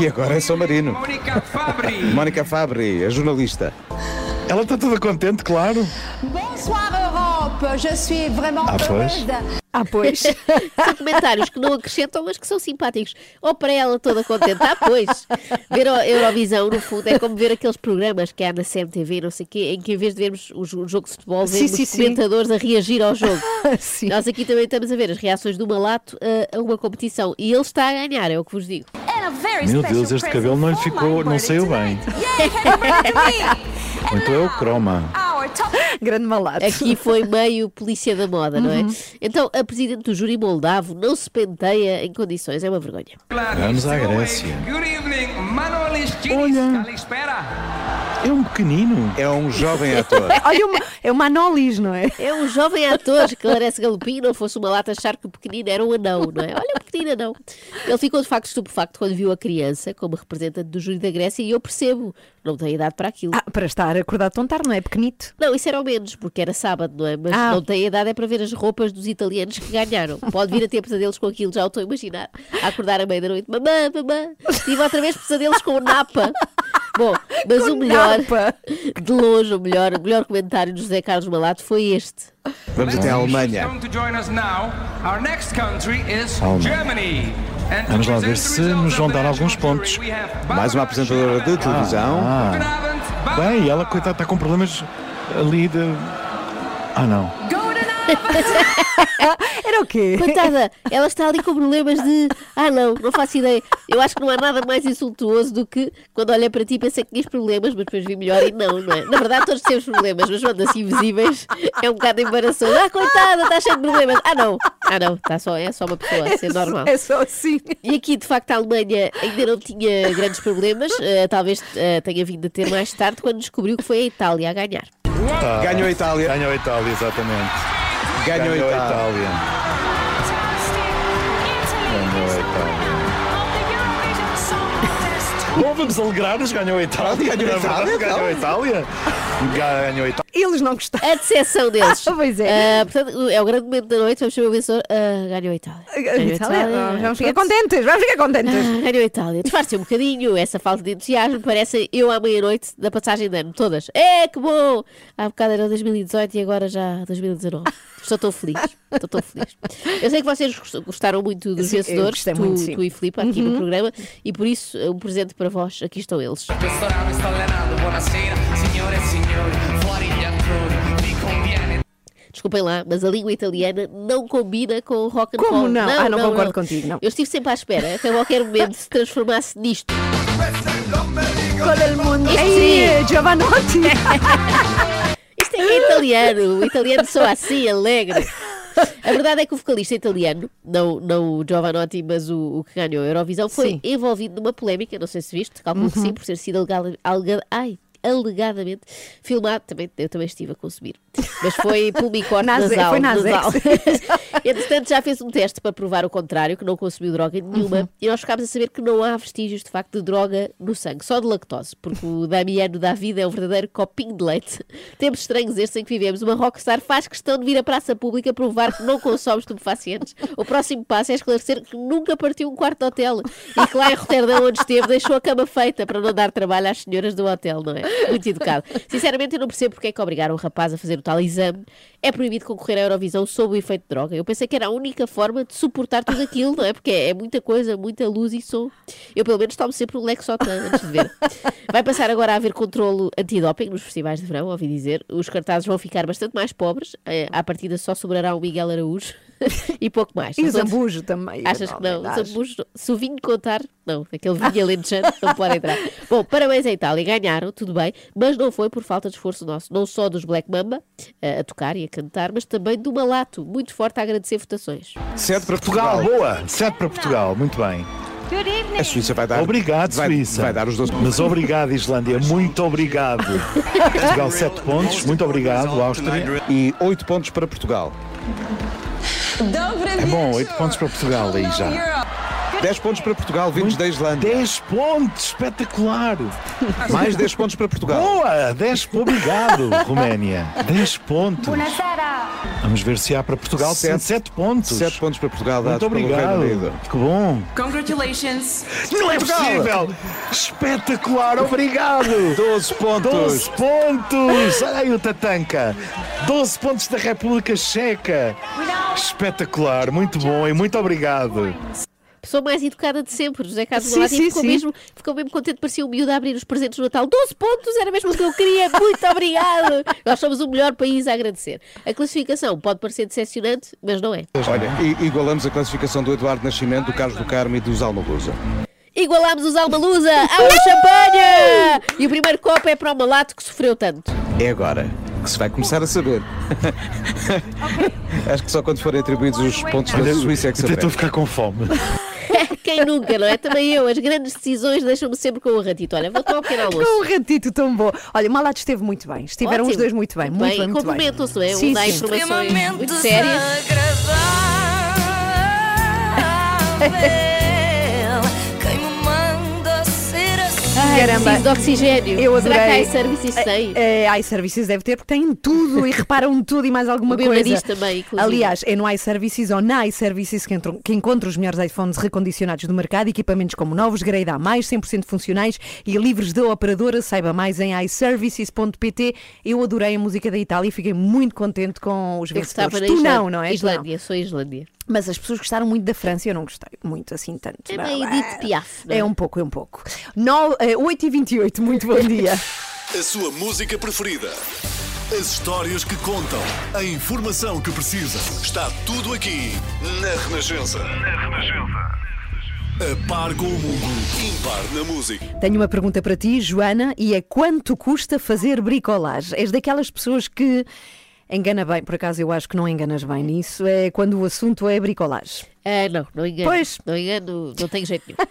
E agora é São Marino. Mónica Fabri, a jornalista. Ela está toda contente, claro. Bonsoir Europe, je suis vraiment Ah, pois. heureuse. Ah, pois. São comentários que não acrescentam, mas que são simpáticos. Ou para ela toda contente. Ah, pois. Ver a Eurovisão, no fundo, é como ver aqueles programas que há na CMTV, não sei o quê, em que em vez de vermos o jo- jogo de futebol, Sim, vemos sim, os sim. comentadores a reagir ao jogo. Sim. Nós aqui também estamos a ver as reações do Malato a, a uma competição. E ele está a ganhar, é o que vos digo. Meu Deus, este cabelo não lhe ficou, não saiu bem. Então é o croma. Grande malato. Aqui foi meio polícia da moda, não é? Uhum. Então, a presidente do júri moldavo não se penteia em condições, é uma vergonha. Vamos à Grécia. Olha, é um pequenino. É um jovem ator. Olha, uma- é uma Anolis, não é? É um jovem ator que parece galopim, não fosse uma lata achar que o pequenino era um anão, não é? Olha, o pequenino anão. Ele ficou de facto estupefacto quando viu a criança como representante do júri da Grécia e eu percebo, não tem idade para aquilo. Ah, para estar acordado tão tarde, não é? Pequenito. Não, isso era ao menos, porque era sábado, não é? Mas Ah. não tem idade é para ver as roupas dos italianos que ganharam. Pode vir a ter pesadelos com aquilo, já o estou a imaginar. A acordar à meia-noite, mamã, mamã, tive outra vez pesadelos com o Napa. Bom, mas Com o melhor, napa. de longe, o melhor, o melhor comentário do José Carlos Malato foi este. Vamos até a Alemanha. Vamos lá ver se nos vão dar alguns pontos. Mais uma apresentadora de televisão. Ah, bem, ela, coitada, está com problemas ali de. Ah, não. Era o quê? Coitada, ela está ali com problemas de. Ah, não, não faço ideia. Eu acho que não há nada mais insultuoso do que quando olhei para ti pensei que tinhas problemas, mas depois vi melhor e não, não é? Na verdade, todos temos problemas, mas quando assim visíveis é um bocado embaraçoso. Ah, coitada, está cheio de problemas. Ah, não, ah, não, está só, é só uma pessoa, é ser normal. É só assim. E aqui, de facto, a Alemanha ainda não tinha grandes problemas, eh, talvez eh, tenha vindo a ter mais tarde, quando descobriu que foi a Itália a ganhar. Ah, Ganhou a Itália. Ganhou a Itália, exatamente. Ganhou a Ganhou a Itália. Itália. Ganhou a Itália. Bom, vamos alegrar-nos. Ganhou a Itália. Ganhou a verdade, Itália, Ganhou a Itália. Ganhou a Itália. Eles não gostaram. A decepção deles. pois é. Ah, portanto, é o grande momento da noite, vamos chamar o vencedor. Ah, ganhou a Itália. Ganhou a Itália, vamos ficar Pronto. contentes, vamos ficar contentes. Ah, ganhou a Itália. Disfarce um bocadinho essa falta de entusiasmo. Parece eu à meia-noite da passagem de ano. Todas. É, que bom! Há bocado era 2018 e agora já 2019. Estou tão feliz. Estou tão feliz. Eu sei que vocês gost- gostaram muito dos Sim, vencedores, tu, muito, tu e Filipe, aqui no Uhum. programa, e por isso um presente para vós. Aqui estão eles. Desculpem lá, mas a língua italiana não combina com o rock and Como roll. não? Ah, não concordo contigo, não. Eu estive sempre à espera que a qualquer momento se transformasse nisto. Con el mundo. Ei. Giovanotti. Isto é que é italiano. O italiano só assim, alegre. A verdade é que o vocalista italiano, não, não o Giovanotti, mas o, o que ganhou a Eurovisão, foi Sim. envolvido numa polémica, não sei se viste, calculo que Uhum. sim, por ter sido alega, alega, ai, alegadamente filmado. Também, eu também estive a consumir. Mas foi Ze- nasal. foi na nasal. Entretanto, já fez um teste para provar o contrário, que não consumiu droga nenhuma, Uhum. e nós ficámos a saber que não há vestígios de facto de droga no sangue, só de lactose, porque o Damiano da vida é um verdadeiro copinho de leite. Tempos estranhos estes em que vivemos. Uma rockstar faz questão de vir à praça pública provar que não consome estupefacientes. O próximo passo é esclarecer que nunca partiu um quarto de hotel e que lá em Roterdão, onde esteve, deixou a cama feita para não dar trabalho às senhoras do hotel, não é? Muito educado. Sinceramente, eu não percebo porque é que obrigaram o rapaz a fazer o tal exame. É proibido concorrer à Eurovisão sob o efeito de droga. Eu pensei que era a única forma de suportar tudo aquilo, não é? Porque é muita coisa, muita luz e som. Eu, pelo menos, tomo sempre um Lexotan antes de ver. Vai passar agora a haver controlo antidoping nos festivais de verão, ouvi dizer. Os cartazes vão ficar bastante mais pobres. Eh, À partida só sobrará o Miguel Araújo e pouco mais. E Zambujo também. Achas que não? Zambujo, se o vinho contar, não. Aquele vinho alentejante não pode entrar. Bom, parabéns à Itália. Ganharam, tudo bem, mas não foi por falta de esforço nosso. Não só dos Black Mamba eh, a tocar e a cantar, mas também do Malato, muito forte a agradecer votações. Sete para Portugal, Portugal. boa. Sete para Portugal, muito bem. A Suíça vai dar. Obrigado, vai, Suíça. Vai dar os 12 Mas obrigado, Islândia, muito obrigado. Portugal, sete pontos, muito obrigado, Áustria. E oito pontos para Portugal. É bom, oito pontos para Portugal aí já. 10 pontos para Portugal, vindos da Islândia. 10 pontos, espetacular. Mais 10 pontos para Portugal. Boa, 10 Obrigado, Roménia. 10 pontos. Vamos ver se há para Portugal. Sete. 7 pontos. 7 pontos para Portugal, Muito dados pelo Reino obrigado. Unido. Que bom. Congratulations. Não é possível! Espetacular, obrigado! 12 pontos. 12 pontos! Olha aí o Tatanka! 12 pontos da República Checa! Espetacular, muito bom e muito obrigado! Pessoa mais educada de sempre, José Carlos Sim, sim, ficou, sim. Mesmo, ficou mesmo contente, parecia um miúdo a abrir os presentes do Natal. 12 pontos, era mesmo o que eu queria, muito obrigado! Nós somos o melhor país a agradecer. A classificação pode parecer decepcionante, mas não é. Olha, igualamos a classificação do Eduardo Nascimento, do Carlos do Carmo e dos Almalusa. Igualámos os Almalusa ao champanhe! E o primeiro copo é para o malato que sofreu tanto. É agora que se vai começar a saber. Acho que só quando forem atribuídos os pontos da Suíça é que se Até estou a ficar com fome. Quem nunca, não é? Também eu, as grandes decisões deixam-me sempre com o ratito. Olha, vou tomar um pequeno almoço. Com um ratito tão bom. Olha, o Malato esteve muito bem. Estiveram Ótimo. os dois muito bem. Muito bem, muito bem. Complementam-se, não é? Sim, um dá informações muito sérias. Ai, Caramba. preciso de oxigênio. Eu Será que adorei. a iServices tem? É, é, iServices deve ter, porque têm tudo e reparam tudo e mais alguma O meu coisa. nariz também, inclusive. Aliás, é no iServices ou na iServices que, entram- que encontra os melhores iPhones recondicionados do mercado, equipamentos como novos, grade A+, 100% funcionais e livres da operadora. Saiba mais em iServices.pt. Eu adorei a música da Itália e fiquei muito contente com os vencedores. Tu não, não é? Islândia, sou Islândia. Mas as pessoas gostaram muito da França e eu não gostei muito assim tanto. É Não, meio é- Edith Piaf, é? É um pouco, é um pouco. No, eh, 8h28, muito bom dia. A sua música preferida. As histórias que contam. A informação que precisa. Está tudo aqui na Renascença. Na Renascença. A par com o mundo. Impar na música. Tenho uma pergunta para ti, Joana, e é quanto custa fazer bricolagem? És daquelas pessoas que engana bem, por acaso eu acho que não enganas bem nisso, é quando o assunto é bricolagem. Ah, não, não engano. Pois. Não engano, não tenho jeito nenhum.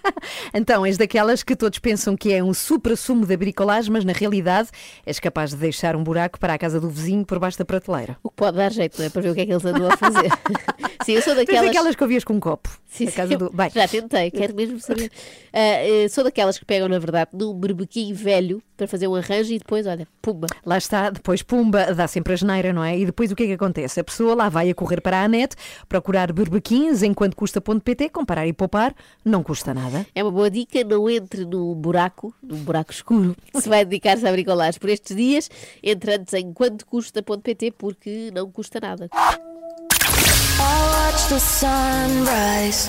Então, és daquelas que todos pensam que é um supra-sumo da bricolagem, mas na realidade és capaz de deixar um buraco para a casa do vizinho por baixo da prateleira. O que pode dar jeito, não é? Para ver o que é que eles andam a fazer. Sim, eu sou daquelas. daquelas que ouvias com um copo. Sim, sim, casa do... Bem, Já tentei, quero mesmo saber. Eh, sou daquelas que pegam, na verdade, num berbequinho velho para fazer um arranjo e depois, olha, pumba. Lá está, depois pumba, dá sempre a geneira, não é? E depois o que é que acontece? A pessoa lá vai a correr para a net, procurar berbequins enquanto custa.pt, comparar e poupar, não custa nada. É uma boa dica, não entre num buraco, num buraco escuro, se vai dedicar-se a bricolagem por estes dias, entre antes em quantocusta.pt porque não custa nada.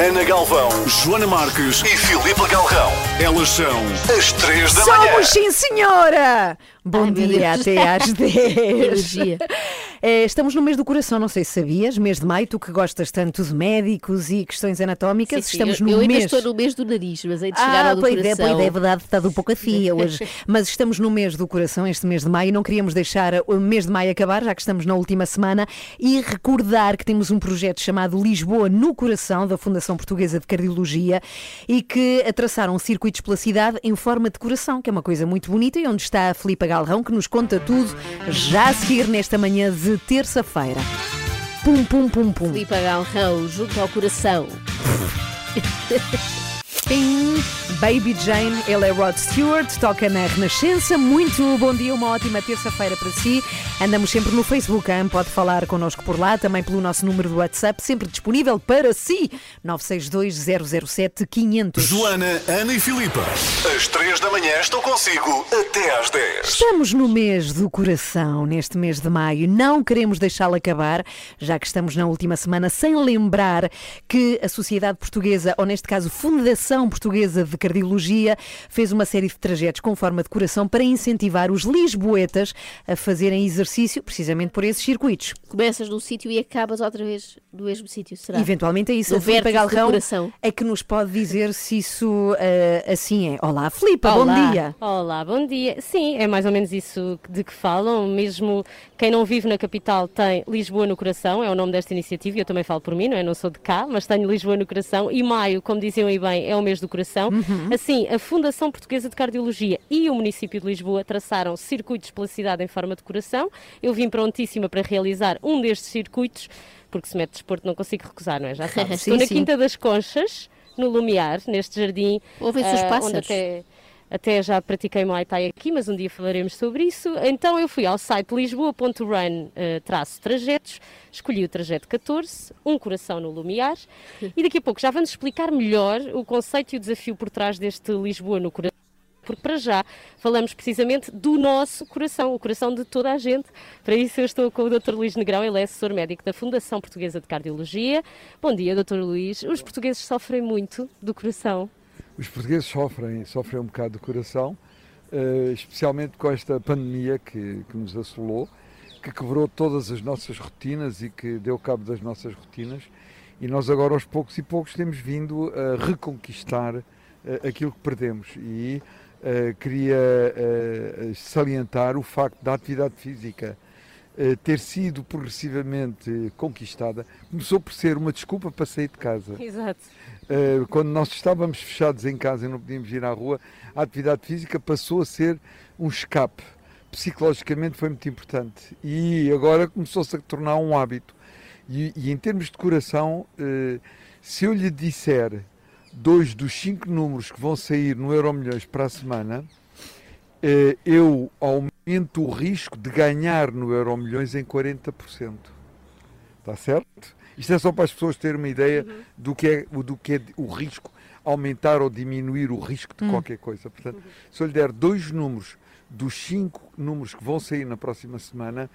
Ana Galvão, Joana Marques e Filipe Galrão. Elas são as três da manhã. Somos sim, senhora! Bom Ai, dia, até às 10. Energia. Eh, Estamos no mês do coração, não sei se sabias, mês de maio, tu que gostas tanto de médicos e questões anatómicas, Sim, sim, estamos eu, no eu ainda mês. estou no mês do nariz, mas hei de chegar Ah, ao do pois é, coração. pois é, é verdade, está um pouco assim hoje. Mas estamos no mês do coração, este mês de maio, e não queríamos deixar o mês de maio acabar, já que estamos na última semana, e recordar que temos um projeto chamado Lisboa no Coração, da Fundação Portuguesa de Cardiologia, e que traçaram circuitos pela cidade em forma de coração, que é uma coisa muito bonita, e onde está a Filipa Galrão, que nos conta tudo já a seguir nesta manhã de terça-feira. Pum, pum, pum, pum. Filipe Galrão, junto ao coração. Pim, Baby Jane, ele é Rod Stewart, toca na Renascença. Muito bom dia, uma ótima terça-feira para si. Andamos sempre no Facebook, hein? pode falar connosco por lá, também pelo nosso número do WhatsApp, sempre disponível para si. 962-007-500. Joana, Ana e Filipa. As três da manhã estão consigo até às 10. Estamos no mês do coração, neste mês de maio. Não queremos deixá-lo acabar, já que estamos na última semana, sem lembrar que a Sociedade Portuguesa, ou neste caso Fundação Portuguesa de Cardiologia, fez uma série de trajetos com forma de coração para incentivar os lisboetas a fazerem exercício precisamente por esses circuitos. Começas num sítio e acabas outra vez no mesmo sítio, será? Eventualmente é isso. Vértice do Galrão é que nos pode dizer se isso eh, assim é. Olá, Filipa, Olá. bom dia. Olá, bom dia. Sim, é mais ou menos isso de que falam. Mesmo quem não vive na capital tem Lisboa no coração, é o nome desta iniciativa, e eu também falo por mim, não é? Não sou de cá, mas tenho Lisboa no coração. E maio, como diziam aí bem, é o mês do coração. Assim, a Fundação Portuguesa de Cardiologia e o município de Lisboa traçaram circuitos pela cidade em forma de coração. Eu vim prontíssima para realizar um destes circuitos, porque se mete desporto não consigo recusar, não é? Já sabes. Sim, Estou na sim. Quinta das Conchas no Lumiar, neste jardim. Ouvem-se os ah, pássaros. onde até, até já pratiquei Muay Thai aqui, mas um dia falaremos sobre isso. Então eu fui ao site lisboa.run-trajetos, escolhi o trajeto 14, um coração no Lumiar, e daqui a pouco já vamos explicar melhor o conceito e o desafio por trás deste Lisboa no coração. Porque para já falamos precisamente do nosso coração, o coração de toda a gente. Para isso eu estou com o Dr. Luís Negrão, ele é assessor médico da Fundação Portuguesa de Cardiologia. Bom dia, Dr. Luís. Os portugueses sofrem muito do coração. Os portugueses sofrem, sofrem um bocado do coração, eh, especialmente com esta pandemia que, que nos assolou, que quebrou todas as nossas rotinas e que deu cabo das nossas rotinas. E nós agora, aos poucos e poucos, temos vindo a reconquistar eh, aquilo que perdemos. E eh, queria salientar o facto da atividade física ter sido progressivamente conquistada. Começou por ser uma desculpa para sair de casa. Exato. Uh, quando nós estávamos fechados em casa e não podíamos ir à rua, a atividade física passou a ser um escape. Psicologicamente foi muito importante e agora começou-se a tornar um hábito. E, e em termos de coração, uh, se eu lhe disser dois dos cinco números que vão sair no Euro Milhões para a semana, uh, eu aumento o risco de ganhar no Euro Milhões em 40%. Está certo? Isto é só para as pessoas terem uma ideia do, que é, do que é o risco, aumentar ou diminuir o risco de Hum. qualquer coisa. Portanto, se eu lhe der dois números dos cinco números que vão sair na próxima semana,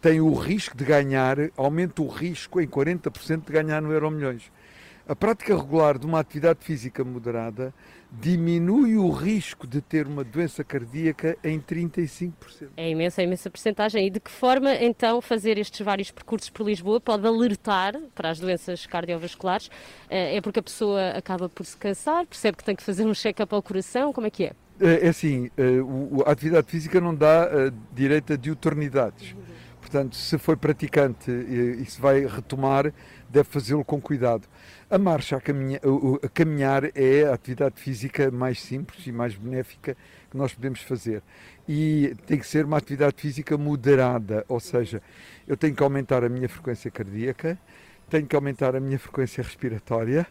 tem o risco de ganhar, aumenta o risco em 40% de ganhar no Euro Milhões. A prática regular de uma atividade física moderada diminui o risco de ter uma doença cardíaca em 35%. É imensa, é imensa porcentagem. E de que forma, então, fazer estes vários percursos por Lisboa pode alertar para as doenças cardiovasculares? Eh, É porque a pessoa acaba por se cansar, percebe que tem que fazer um check-up ao coração, como é que é? É é assim, eh, a atividade física não dá eh, direito a diuturnidades. Portanto, se foi praticante e se vai retomar, deve fazê-lo com cuidado. A marcha, a, caminha- a caminhar é a atividade física mais simples e mais benéfica que nós podemos fazer. E tem que ser uma atividade física moderada, ou seja, eu tenho que aumentar a minha frequência cardíaca, tenho que aumentar a minha frequência respiratória,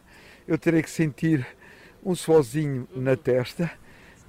eu terei que sentir um suorzinho na testa,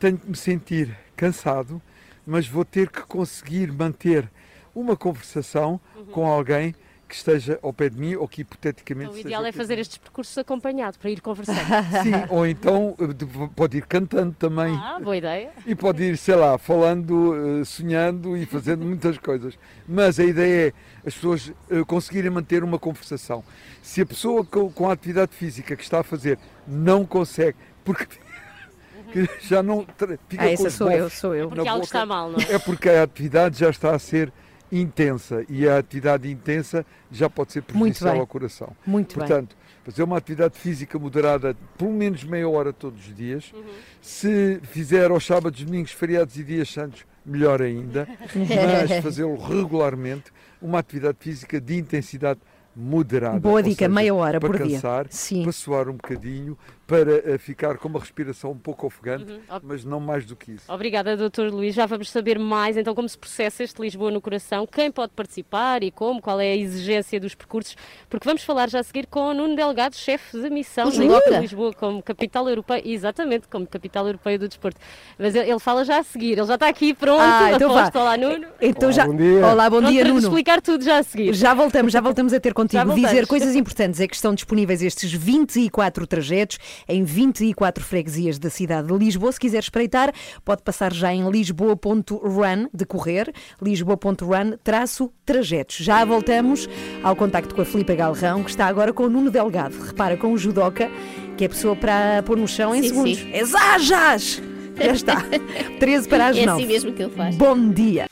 tenho que me sentir cansado, mas vou ter que conseguir manter uma conversação com alguém que esteja ao pé de mim ou que hipoteticamente Então, o ideal é fazer estes percursos acompanhado, para ir conversando. Sim, ou então eh, de- pode ir cantando também. Ah, boa ideia. E pode ir, sei lá, falando, eh, sonhando e fazendo muitas coisas. Mas a ideia é as pessoas eh, conseguirem manter uma conversação. Se a pessoa com, com a atividade física que está a fazer não consegue, porque que já não fica Ah, essa sou eu, sou eu. na Porque algo boca, está mal, não é? É porque a atividade já está a ser intensa e a atividade intensa já pode ser prejudicial bem. ao coração. Muito bem. Portanto, fazer uma atividade física moderada pelo menos meia hora todos os dias. Uhum. Se fizer aos sábados, domingos, feriados e dias santos, melhor ainda. Mas fazê-lo regularmente, uma atividade física de intensidade moderada. Boa dica, seja, meia hora para por dia. cansar, para suar um bocadinho, para eh, ficar com uma respiração um pouco ofegante, Uhum. Mas não mais do que isso. Obrigada, Dr. Luís. Já vamos saber mais então como se processa este Lisboa no coração, quem pode participar e como, qual é a exigência dos percursos, porque vamos falar já a seguir com o Nuno Delgado, chefe da missão da judoca. Lisboa como capital europeia, exatamente, como capital europeia do desporto. Mas ele, fala já a seguir, ele já está aqui pronto, Ah, então vá. aposto. Olá, Nuno. Então já... bom dia. Olá, bom Pronto dia, Nuno. explicar tudo já a seguir. Já voltamos, já voltamos a ter contigo. Dizer coisas importantes é que estão disponíveis estes 24 trajetos em 24 freguesias da cidade de Lisboa. Se quiser espreitar, pode passar já em lisboa.run de correr, lisboa.run traço trajetos. Já voltamos ao contacto com a Filipe Galrão, que está agora com o Nuno Delgado. Repara, com o judoca, que é pessoa para pôr no chão em Sim, segundos. sim. Exajas! Já está. 13 para as É 9. assim mesmo que ele faz. Bom dia.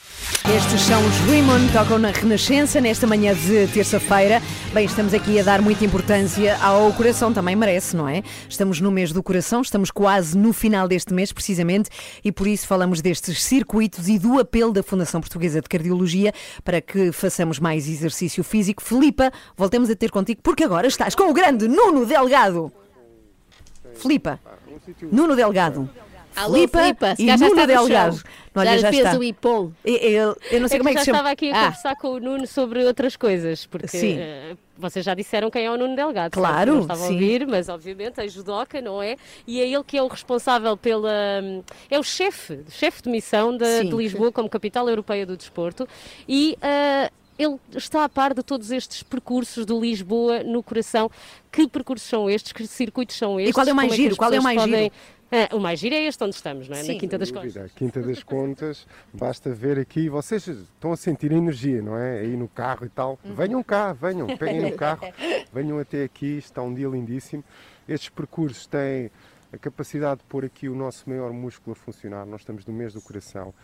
Estes são os Raymond, tocam na Renascença nesta manhã de terça-feira. Bem, estamos aqui a dar muita importância ao coração, também merece, não é? Estamos no mês do coração, estamos quase no final deste mês, precisamente, e por isso falamos destes circuitos e do apelo da Fundação Portuguesa de Cardiologia para que façamos mais exercício físico. Filipa, voltemos a ter contigo, porque agora estás com o grande Nuno Delgado. Filipa, Nuno Delgado. Alô, Filipa, se e já Nuno Delgado. Olha, Já já fez está. o ipom. Eu, eu- eu não sei É como é que já se chama. estava aqui a Ah. conversar com o Nuno sobre outras coisas, porque Sim. eh, vocês já disseram quem é o Nuno Delgado. Claro? Não estava sim. a ouvir, mas obviamente a judoca, não é? E é ele que é o responsável pela. É o chefe, chefe de missão Sim. de Lisboa como capital europeia do desporto e. eh, ele está a par de todos estes percursos do Lisboa no coração. Que percursos são estes? Que circuitos são estes? qual é o mais que giro? Qual é o mais podem- giro? Ah, o mais giro é este onde estamos, não é? Sim. Na Quinta das Contas. dúvida. Quinta das Contas, basta ver aqui, vocês estão a sentir a energia, não é? Aí no carro e tal. Venham cá, venham, peguem no carro, venham até aqui, está um dia lindíssimo. Estes percursos têm a capacidade de pôr aqui o nosso maior músculo a funcionar. Nós estamos no mês do coração.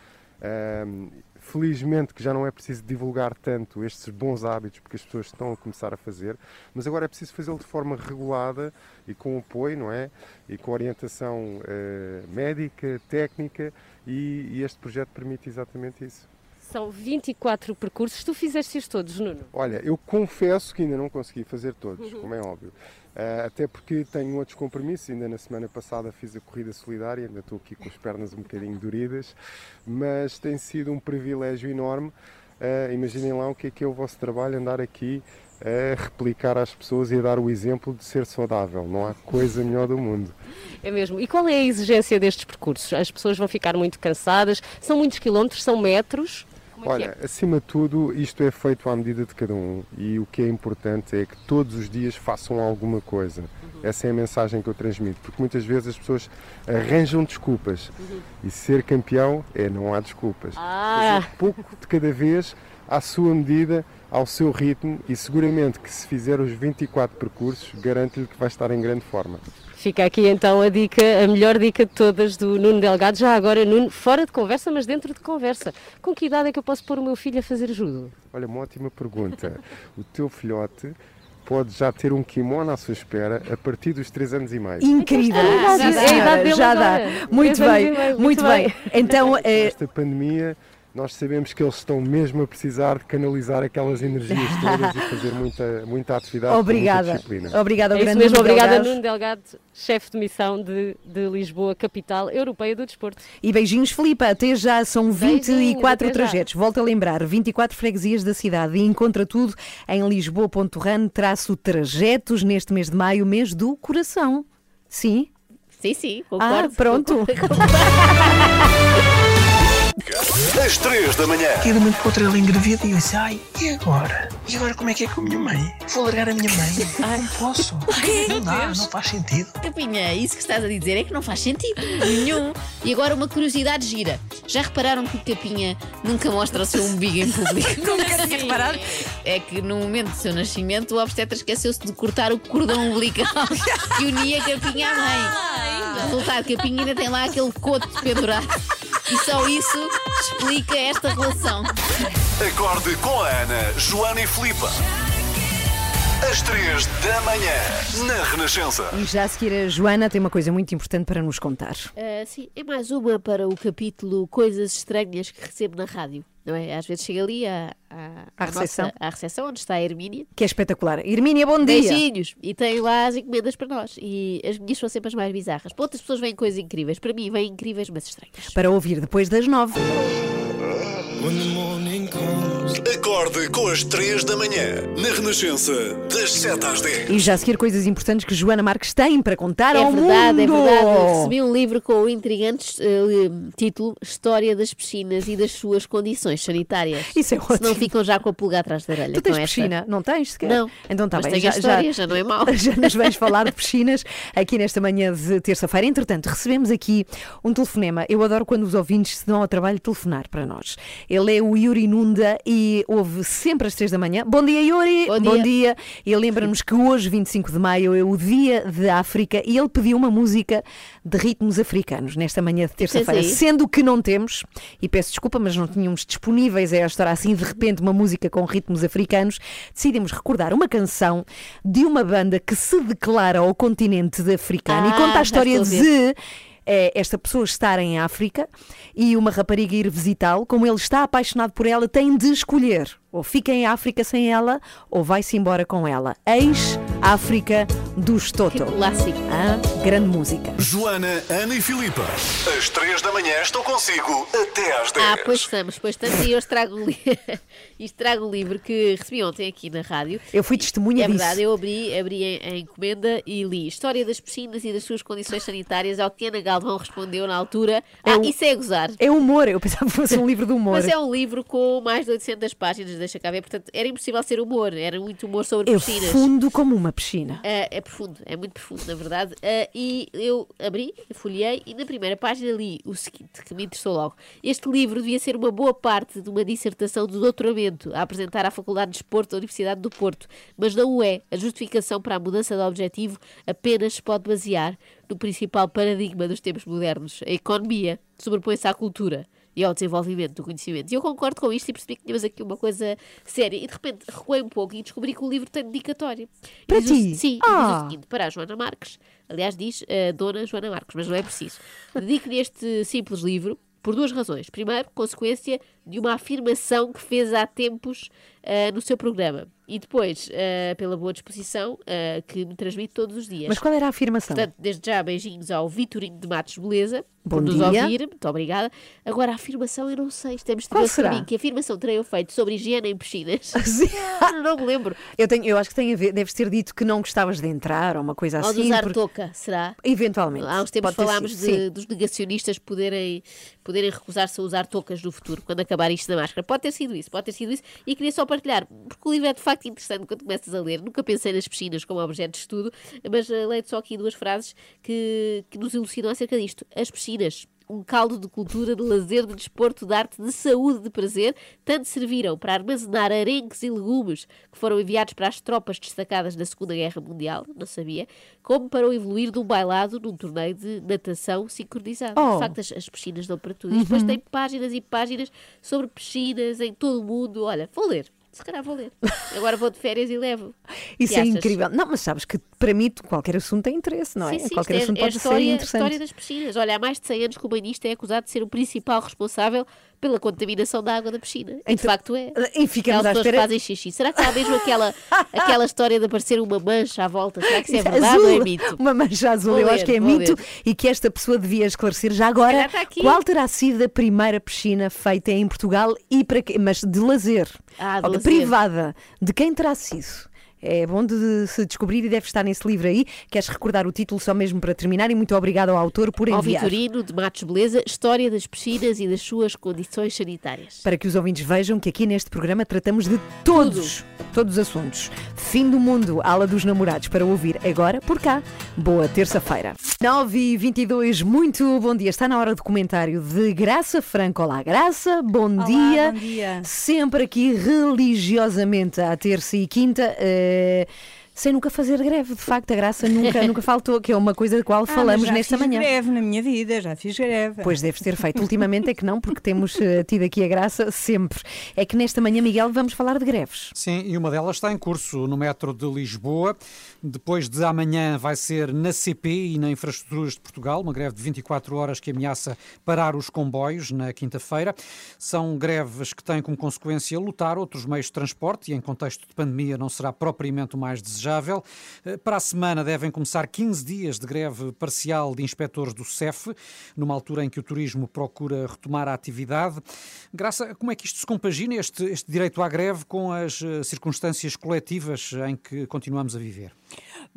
Ahm, felizmente que já não é preciso divulgar tanto estes bons hábitos porque as pessoas estão a começar a fazer, mas agora é preciso fazê-lo de forma regulada e com apoio, não é? E com orientação eh, médica, técnica e, e este projeto permite exatamente isso. São 24 percursos. Tu fizeste-os todos, Nuno? Olha, eu confesso que ainda não consegui fazer todos, como é óbvio. Ah, até porque tenho outros compromissos. Ainda na semana passada fiz a corrida solidária, ainda estou aqui com as pernas um bocadinho doridas, mas tem sido um privilégio enorme. Ah, imaginem lá o que é que é o vosso trabalho, andar aqui a replicar às pessoas e a dar o exemplo de ser saudável. Não há coisa melhor do mundo. É mesmo. E qual é a exigência destes percursos? As pessoas vão ficar muito cansadas? São muitos quilómetros? São metros? Como é Olha, acima de tudo, isto é feito à medida de cada um e o que é importante é que todos os dias façam alguma coisa. Essa é a mensagem que eu transmito, porque muitas vezes as pessoas arranjam desculpas e ser campeão é não há desculpas. Ah. Fazer pouco de cada vez, à sua medida, ao seu ritmo e seguramente que se fizer os 24 percursos, garanto-lhe que vai estar em grande forma. Fica aqui então a dica, a melhor dica de todas do Nuno Delgado. Já agora, Nuno, fora de conversa, mas dentro de conversa. Com que idade é que eu posso pôr o meu filho a fazer judo? Olha, uma ótima pergunta. O teu filhote pode já ter um kimono à sua espera a partir dos 3 anos e meio. Incrível, Ah, já dá. É já dá. agora. Muito Três anos bem, muito muito bem. bem. Então, eh, Esta pandemia, nós sabemos que eles estão mesmo a precisar de canalizar aquelas energias todas e fazer muita, muita atividade com muita obrigada. disciplina. Obrigada ao É isso grande mesmo, Nuno obrigada Delgado. Nuno Delgado, chefe de missão de, de Lisboa, capital europeia do desporto. E beijinhos, Filipa. Até já são 24 até já. trajetos. Volto a lembrar, 24 freguesias da cidade. E encontra tudo em lisboa.ran, traço trajetos, neste mês de maio, mês do coração. Sim? Sim, sim, Ah, concordo. Às 3 da manhã. E de um momento para o outro ele engravida e eu disse, ai, e agora? E agora como é que é com a minha mãe? Vou largar a minha mãe? Ai, não posso. Não dá, não faz sentido. Capinha, isso que estás a dizer é que não faz sentido nenhum. E agora uma curiosidade gira. Já repararam que o Capinha nunca mostra o seu umbigo em público? Nunca tinha reparado. É que no momento do seu nascimento o obstetra esqueceu-se de cortar o cordão umbilical que unia Capinha à mãe. Resultado, Capinha ainda tem lá aquele coto pendurado. E só isso explica esta relação. Acorde com a Ana, Joana e Filipa. Às 3 da manhã, na Renascença. E já a seguir a Joana tem uma coisa muito importante para nos contar. Ah, sim, é mais uma para o capítulo Coisas Estranhas que recebo na rádio. Não é? Às vezes chega ali à, à, À nossa- recepção. à recepção, onde está a Hermínia. Que é espetacular. Irmínia, bom dia. Beijinhos! E tem lá as encomendas para nós. E as minhas são sempre as mais bizarras. Para outras pessoas vêm coisas incríveis. Para mim, vêm incríveis, mas estranhas. Para ouvir depois das nove. Acorde com as 3 da manhã, na Renascença, das 7 às 10. E já a seguir coisas importantes que Joana Marques tem para contar É ao verdade, é mundo. verdade. Recebi um livro com o intrigante eh, título História das Piscinas e das suas condições sanitárias. Isso é Se não ótimo. ficam já com a pulga atrás da orelha. Tu tens com esta. piscina? Não tens sequer? Não. Então está Mas bem. tenho a história, já não é mau. Já nos vais falar de piscinas aqui nesta manhã de terça-feira. Entretanto, recebemos aqui um telefonema. Eu adoro quando os ouvintes se dão ao trabalho de telefonar para nós. Ele é o Yuri Nunda e ouve sempre às três da manhã. Bom dia, Yuri! Bom dia. E lembra-nos que hoje, 25 de maio, é o Dia de África e ele pediu uma música de ritmos africanos nesta manhã de terça-feira. Sendo que não temos, e peço desculpa, mas não tínhamos disponíveis a esta hora assim, de repente, uma música com ritmos africanos, decidimos recordar uma canção de uma banda que se declara ao continente africano e Ah, conta a história de é, esta pessoa estar em África e uma rapariga ir visitá-lo, como ele está apaixonado por ela, tem de escolher Ou fica em África sem ela, ou vai-se embora com ela. Ex-África dos Toto. clássico. Ah, grande música. Joana, Ana e Filipa. Às três da manhã estou consigo até às 10. Ah, pois estamos, pois estamos. E hoje trago um, li... Um livro que recebi ontem aqui na rádio. Eu fui testemunha É disso. verdade, eu abri, abri em encomenda e li História das piscinas e das suas condições sanitárias ao que Ana Galvão respondeu na altura. Ah, isso é gozar. É humor, eu pensava que fosse um livro de humor. Mas é um livro com mais de 800 páginas, deixa cá ver, portanto era impossível ser humor, era muito humor sobre Eu piscinas. fundo como uma piscina. Ah, é profundo, é muito profundo, na verdade. Ah, e eu abri, folhei e na primeira página li o seguinte, que me interessou logo. Este livro devia ser uma boa parte de uma dissertação de doutoramento a apresentar à Faculdade de Desporto da Universidade do Porto, mas não o é. A justificação para a mudança de objetivo apenas se pode basear no principal paradigma dos tempos modernos, a economia, sobrepõe-se à cultura e ao desenvolvimento do conhecimento. E eu concordo com isto e percebi que tínhamos aqui uma coisa séria. E de repente recuei um pouco e descobri que o livro tem dedicatória. E Para diz o- ti? sim, e diz Ah. o seguinte, para a Joana Marques, aliás diz a Dona Joana Marques, mas não é preciso. Dedico-lhe este simples livro por duas razões. Primeiro, consequência de uma afirmação que fez há tempos ah, no seu programa. E depois, ah, pela boa disposição ah, que me transmite todos os dias. Mas qual era a afirmação? Portanto, desde já, beijinhos ao Vitorino de Matos Beleza, Bom por nos dia. ouvir, muito obrigada. Agora, a afirmação, eu não sei, é Qual misterioso para mim. Que afirmação terei eu feito sobre higiene em piscinas? não me lembro. Eu, tenho, eu acho que tem a ver, deves ter dito que não gostavas de entrar ou uma coisa Ou assim. de usar porque- touca, será? Eventualmente. Há uns tempos falámos de, dos negacionistas poderem, poderem recusar-se a usar toucas no futuro, quando acabar isto da máscara. Pode ter sido isso, pode ter sido isso. E queria só partilhar, porque o livro é de facto interessante quando começas a ler. Nunca pensei nas piscinas como objeto de estudo, mas uh, leio só aqui duas frases que, que nos elucidam acerca disto. As piscinas. Um caldo de cultura, de lazer, de desporto, de arte, de saúde, de prazer, tanto serviram para armazenar arenques e legumes que foram enviados para as tropas destacadas na Segunda Guerra Mundial, não sabia, como para o evoluir de um bailado num torneio de natação sincronizado. Oh. De facto, as, as piscinas dão para tudo. E depois Uhum. tem páginas e páginas sobre piscinas em todo o mundo. Olha, vou ler. Se calhar vou ler. Agora vou de férias e levo. Isso Que é achas? incrível. Não, mas sabes que para mim qualquer assunto tem interesse, não é? Sim, sim, qualquer é- assunto é, a pode história, ser a interessante. história das piscinas. Olha, há mais de 100 anos que o banhista é acusado de ser o principal responsável pela contaminação da água da piscina. E de Então- facto é. E ficamos Aquelas pessoas espera- fazem xixi. Será que há mesmo aquela, aquela história de aparecer uma mancha à volta? Será que isso é verdade azul, ou é mito? Uma mancha azul, Vou eu ler, acho que é mito ler. e que esta pessoa devia esclarecer já agora aqui. qual terá sido a primeira piscina feita em Portugal e para quê? Mas de lazer, Ah, de lazer. privada. De quem terá sido? É bom de se descobrir e deve estar nesse livro aí. Queres recordar o título só mesmo para terminar? E muito obrigado ao autor por Ao enviar. Vitorino de Matos Beleza, História das piscinas e das suas condições sanitárias. Para que os ouvintes vejam que aqui neste programa tratamos de todos, todos os assuntos. Fim do mundo, ala dos namorados, para ouvir agora por cá. Boa terça-feira. 9 e 22 muito bom dia. Está na hora do comentário de Graça Franco. Olá, Graça, bom Olá, dia. bom dia. Sempre aqui religiosamente à terça e quinta. Eh, sem nunca fazer greve, de facto, a graça nunca, nunca faltou, que é uma coisa da qual Ah, falamos mas já nesta fiz manhã. greve na minha vida, já fiz greve. Pois deves ter feito. Ultimamente é que não, porque temos eh, tido aqui a graça sempre. É que nesta manhã, Miguel, vamos falar de greves. Sim, e uma delas está em curso no metro de Lisboa. Depois de amanhã vai ser na CP e na Infraestruturas de Portugal, uma greve de 24 horas que ameaça parar os comboios na quinta-feira. São greves que têm como consequência lutar outros meios de transporte e em contexto de pandemia não será propriamente o mais desejável. Eh, Para a semana devem começar 15 dias de greve parcial de inspectores do CEF, numa altura em que o turismo procura retomar a atividade. Graça, como é que isto se compagina, este, este direito à greve, com as eh, circunstâncias coletivas em que continuamos a viver?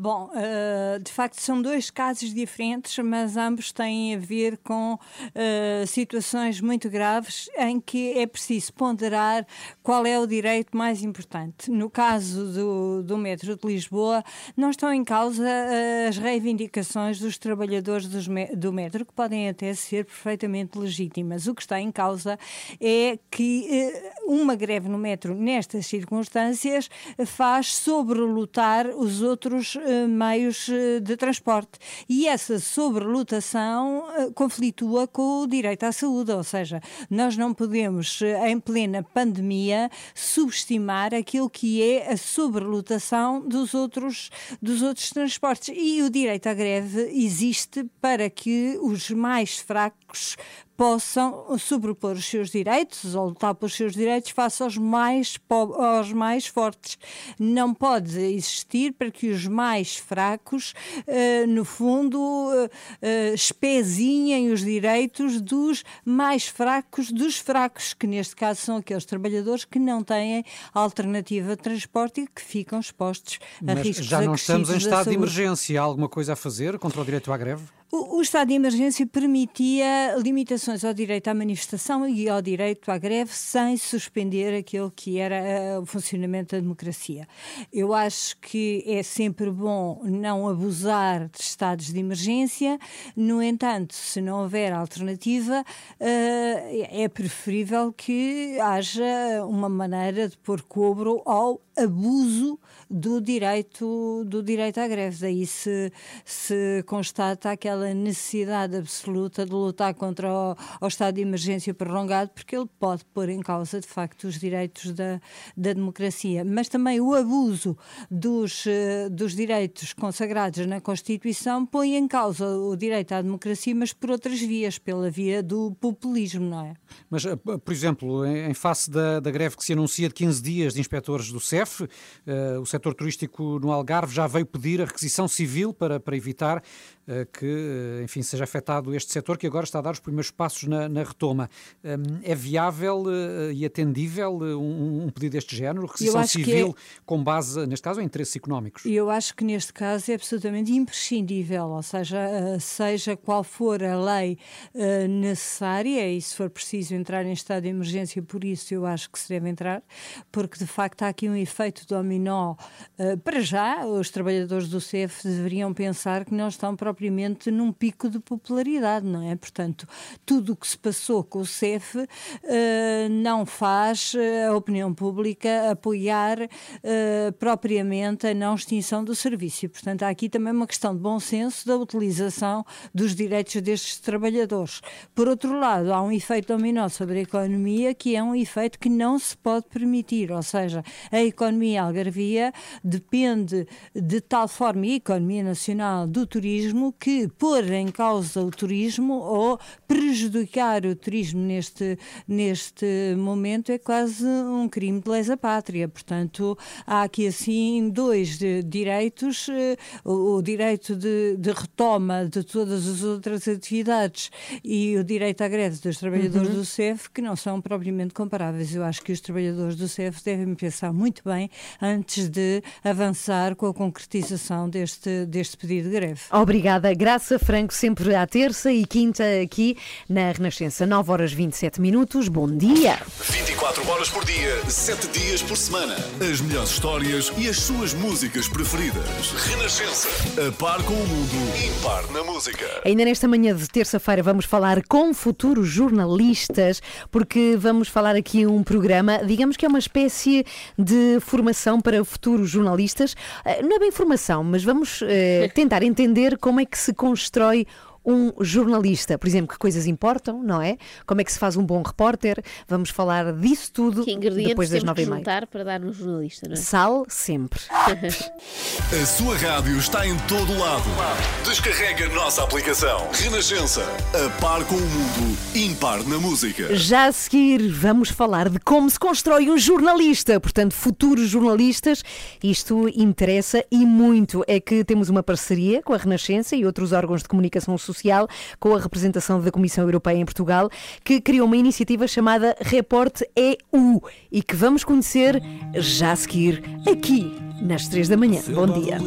Bom, eh, de facto são dois casos diferentes, mas ambos têm a ver com eh, situações muito graves em que é preciso ponderar qual é o direito mais importante. No caso do, do metro de Lisboa, não estão em causa eh, as reivindicações dos trabalhadores do metro, que podem até ser perfeitamente legítimas. O que está em causa é que uma greve no metro, nestas circunstâncias, faz sobrelutar os outros eh, meios eh, de transporte. E essa sobrelotação eh, conflitua com o direito à saúde, ou seja, nós não podemos, em plena pandemia, subestimar aquilo que é a sobrelotação dos outros, dos outros transportes. E o direito à greve existe para que os mais fracos possam sobrepor os seus direitos ou lutar pelos seus direitos face aos mais, aos mais fortes. Não pode existir para que os mais fracos, eh, no fundo, eh, eh, espezinhem os direitos dos mais fracos dos fracos, que neste caso são aqueles trabalhadores que não têm alternativa de transporte e que ficam expostos a Mas riscos já não estamos em estado de emergência. Há alguma coisa a fazer contra o direito à greve? O, o estado de emergência permitia limitações ao direito à manifestação e ao direito à greve sem suspender aquilo que era eh, o funcionamento da democracia. Eu acho que é sempre bom não abusar de estados de emergência, no entanto, se não houver alternativa, eh, é preferível que haja uma maneira de pôr cobro ao abuso do direito, do direito à greve. Daí se, se constata aquela necessidade absoluta de lutar contra o, o estado de emergência prolongado, porque ele pode pôr em causa, de facto, os direitos da, da democracia. Mas também o abuso dos, eh, dos direitos consagrados na Constituição põe em causa o direito à democracia, mas por outras vias, pela via do populismo, não é? Mas, eh, por exemplo, em face da, da greve que se anuncia de 15 dias de inspectores do CEF, eh, o setor turístico no Algarve já veio pedir a requisição civil para, para evitar que, eh, enfim, seja afetado este setor que agora está a dar os primeiros passos na, na retoma. É viável eh, e atendível eh, um, um pedido deste género, que civil, é- com base, neste caso, em interesses económicos? Eu acho que neste caso é absolutamente imprescindível, ou seja, eh, seja qual for a lei eh, necessária, e se for preciso entrar em estado de emergência, por isso eu acho que se deve entrar, porque de facto há aqui um efeito dominó. Eh, Para já, os trabalhadores do CEF deveriam pensar que não estão propriamente num pico de popularidade, não é? Portanto, tudo o que se passou com o CEF eh, não faz eh, a opinião pública apoiar eh, propriamente a não extinção do serviço. E, portanto, há aqui também uma questão de bom senso da utilização dos direitos destes trabalhadores. Por outro lado, há um efeito dominó sobre a economia que é um efeito que não se pode permitir, ou seja, a economia algarvia depende de tal forma, e a economia nacional, do turismo, que pôr em causa o turismo ou prejudicar o turismo neste, neste momento é quase um crime de lesa pátria. Portanto, há aqui assim dois de- direitos, eh, o, o direito de, de retoma de todas as outras atividades e o direito à greve dos trabalhadores Uhum. do CEF, que não são propriamente comparáveis. Eu acho que os trabalhadores do CEF devem pensar muito bem antes de avançar com a concretização deste, deste pedido de greve. Obrigada, Graça Franco, sempre à terça e quinta aqui na Renascença, 9 horas 27 minutos. Bom dia! 24 horas por dia, 7 dias por semana. As melhores histórias e as suas músicas preferidas. Renascença. A par com o mundo, impar na música. Ainda nesta manhã de terça-feira vamos falar com futuros jornalistas, porque vamos falar aqui um programa, digamos que é uma espécie de formação para futuros jornalistas. Eh, Não é bem formação, mas vamos eh, tentar entender como é que se constrói um jornalista, por exemplo, que coisas importam, não é? Como é que se faz um bom repórter? Vamos falar disso tudo Que ingredientes depois das nove e meia. para dar um jornalista, não é? Sal sempre. A sua rádio está em todo lado. Descarrega a nossa aplicação. Renascença. A par com o mundo, impar na música. Já a seguir vamos falar de como se constrói um jornalista, portanto, futuros jornalistas. Isto interessa e muito. É que temos uma parceria com a Renascença e outros órgãos de comunicação social, com a representação da Comissão Europeia em Portugal, que criou uma iniciativa chamada Report EU e que vamos conhecer já a seguir aqui nas três da manhã. Bom dia.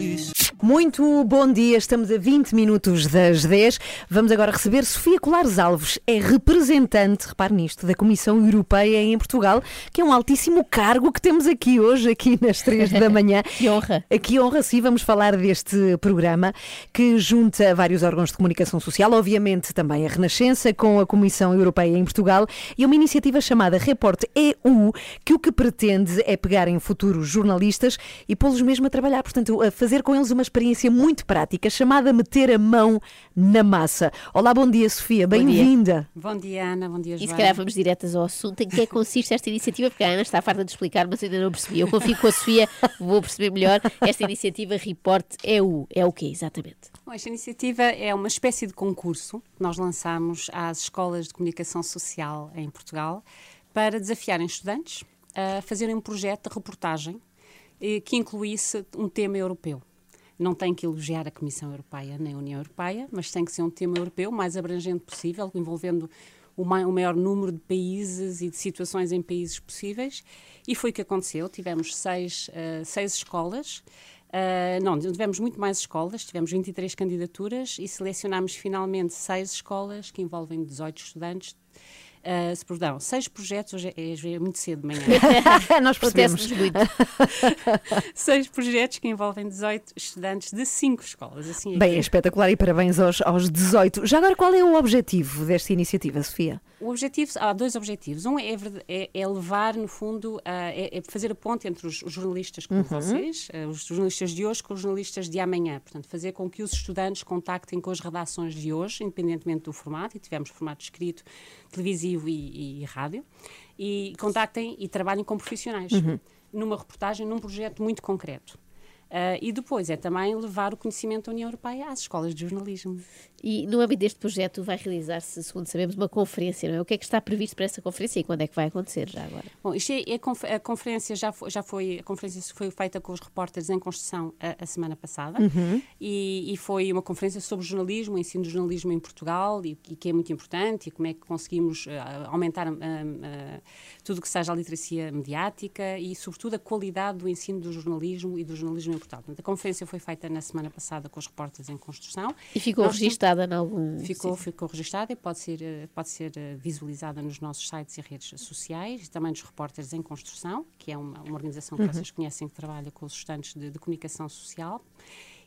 Muito bom dia, estamos a 20 minutos das 10. Vamos agora receber Sofia Colares Alves, é representante, repare nisto, da Comissão Europeia em Portugal, que é um altíssimo cargo que temos aqui hoje, aqui nas 3 da manhã. que honra. Que honra, sim, vamos falar deste programa que junta vários órgãos de comunicação social, obviamente também a Renascença, com a Comissão Europeia em Portugal, e uma iniciativa chamada Report EU, que o que pretende é pegar em futuros jornalistas e pô-los mesmo a trabalhar, portanto, a fazer com eles uma experiência muito prática chamada meter a mão na massa. Olá, bom dia, Sofia, bem-vinda. Bom dia, Ana. Bom dia, E se Joana. calhar vamos diretas ao assunto. Em que é que consiste esta iniciativa? Porque a Ana está farta de explicar, mas ainda não percebi. Eu confio com a Sofia, vou perceber melhor. Esta iniciativa Report é o, é o quê, exatamente? Bom, esta iniciativa é uma espécie de concurso que nós lançamos às escolas de comunicação social em Portugal para desafiarem estudantes a fazerem um projeto de reportagem que incluísse um tema europeu. Não tem que elogiar a Comissão Europeia nem a União Europeia, mas tem que ser um tema europeu mais abrangente possível, envolvendo o, mai- o maior número de países e de situações em países possíveis. E foi o que aconteceu. Tivemos seis, eh, seis escolas. Ah, não, tivemos muito mais escolas, tivemos 23 candidaturas e selecionámos finalmente seis escolas que envolvem 18 estudantes. Uh, perdão, seis projetos, hoje é, é muito cedo de manhã. Nós. Acontece-nos muito. seis projetos que envolvem 18 estudantes de cinco escolas. Assim é Bem, que é espetacular e parabéns aos, aos 18. Já agora, qual é o objetivo desta iniciativa, Sofia? O objetivo, há dois objetivos. Um é, verd- é- é levar, no fundo, a- é, é fazer a ponte entre os, os jornalistas como Uhum. vocês, eh, os jornalistas de hoje, com os jornalistas de amanhã. Portanto, fazer com que os estudantes contactem com as redações de hoje, independentemente do formato, e tivemos formato escrito, televisivo e, e rádio, e contactem e trabalhem com profissionais. Uhum. Numa reportagem, num projeto muito concreto. Ah, e depois é também levar o conhecimento da União Europeia às escolas de jornalismo. E no âmbito deste projeto vai realizar-se, segundo sabemos, uma conferência, não é? O que é que está previsto para essa conferência e quando é que vai acontecer já agora? Bom, isto é, é conf- a conferência já foi, já foi a conferência foi feita com os repórteres em construção a, a semana passada Uhum. e, e foi uma conferência sobre jornalismo, ensino de jornalismo em Portugal e, e que é muito importante e como é que conseguimos eh, aumentar ah, tudo o que seja a literacia mediática e sobretudo a qualidade do ensino do jornalismo e do jornalismo em Portugal. Portanto, a conferência foi feita na semana passada com os repórteres em construção. E ficou Nós registada em algum Ficou, ficou registada e pode ser, eh, pode ser eh, visualizada nos nossos sites e redes sociais, e também dos repórteres em construção, que é uma, uma organização que Uhum. vocês conhecem que trabalha com os estudantes de, de comunicação social.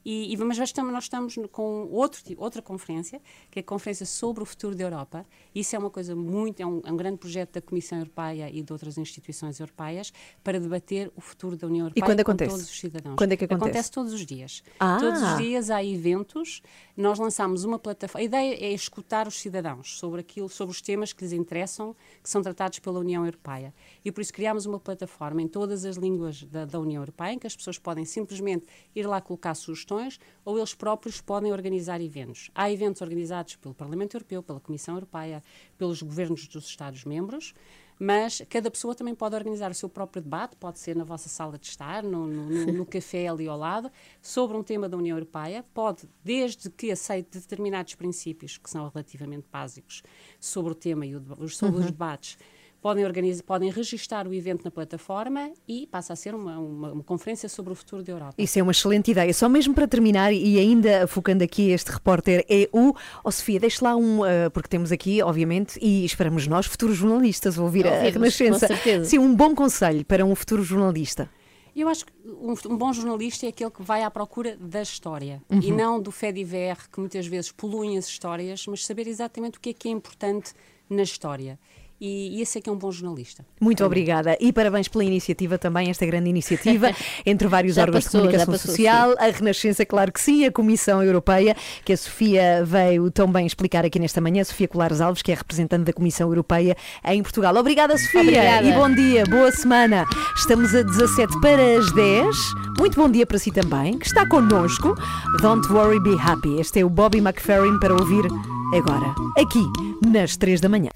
E, e- mas nós estamos, nós estamos com outro, outra conferência, que é a Conferência sobre o Futuro da Europa. Isso é uma coisa muito, é um, é um grande projeto da Comissão Europeia e de outras instituições europeias para debater o futuro da União Europeia quando com acontece? todos os cidadãos. Quando é que acontece? Acontece todos os dias. Ah. Todos os dias há eventos. Nós lançámos uma plataforma. A ideia é escutar os cidadãos sobre aquilo, sobre os temas que lhes interessam, que são tratados pela União Europeia. E por isso criámos uma plataforma em todas as línguas da, da União Europeia, em que as pessoas podem simplesmente ir lá colocar sugestões ou eles próprios podem organizar eventos. Há eventos organizados pelo Parlamento Europeu, pela Comissão Europeia, pelos governos dos Estados-membros. Mas cada pessoa também pode organizar o seu próprio debate, pode ser na vossa sala de estar, no, no- no- café ali ao lado, sobre um tema da União Europeia. Pode, desde que aceite determinados princípios, que são relativamente básicos, sobre o tema e o sobre os Uhum. debates, podem, organizar, podem registar o evento na plataforma e passa a ser uma, uma- uma conferência sobre o futuro da Europa. Isso é uma excelente ideia. Só mesmo para terminar, e ainda focando aqui este repórter EU, oh, Sofia, deixe lá um, ah, porque temos aqui, obviamente, e esperamos nós, futuros jornalistas, ouvir a Ouvirmos, Renascença. Sim, um bom conselho para um futuro jornalista. Eu acho que um, um bom jornalista é aquele que vai à procura da história Uhum. e não do divers, que muitas vezes poluem as histórias, mas saber exatamente o que é que é importante na história. E, e esse é que é um bom jornalista. Muito obrigada e parabéns pela iniciativa também, esta grande iniciativa entre vários Já órgãos passou, de comunicação passou, social, a Renascença, claro que sim, a Comissão Europeia, que a Sofia veio tão bem explicar aqui nesta manhã, Sofia Colares Alves, que é representante da Comissão Europeia em Portugal. Obrigada, Sofia, Obrigada. e bom dia, boa semana. Estamos a 17 para as 10. Muito bom dia para si também, que está connosco. Don't worry, be happy. Este é o Bobby McFerrin para ouvir agora, aqui, nas 3 da manhã.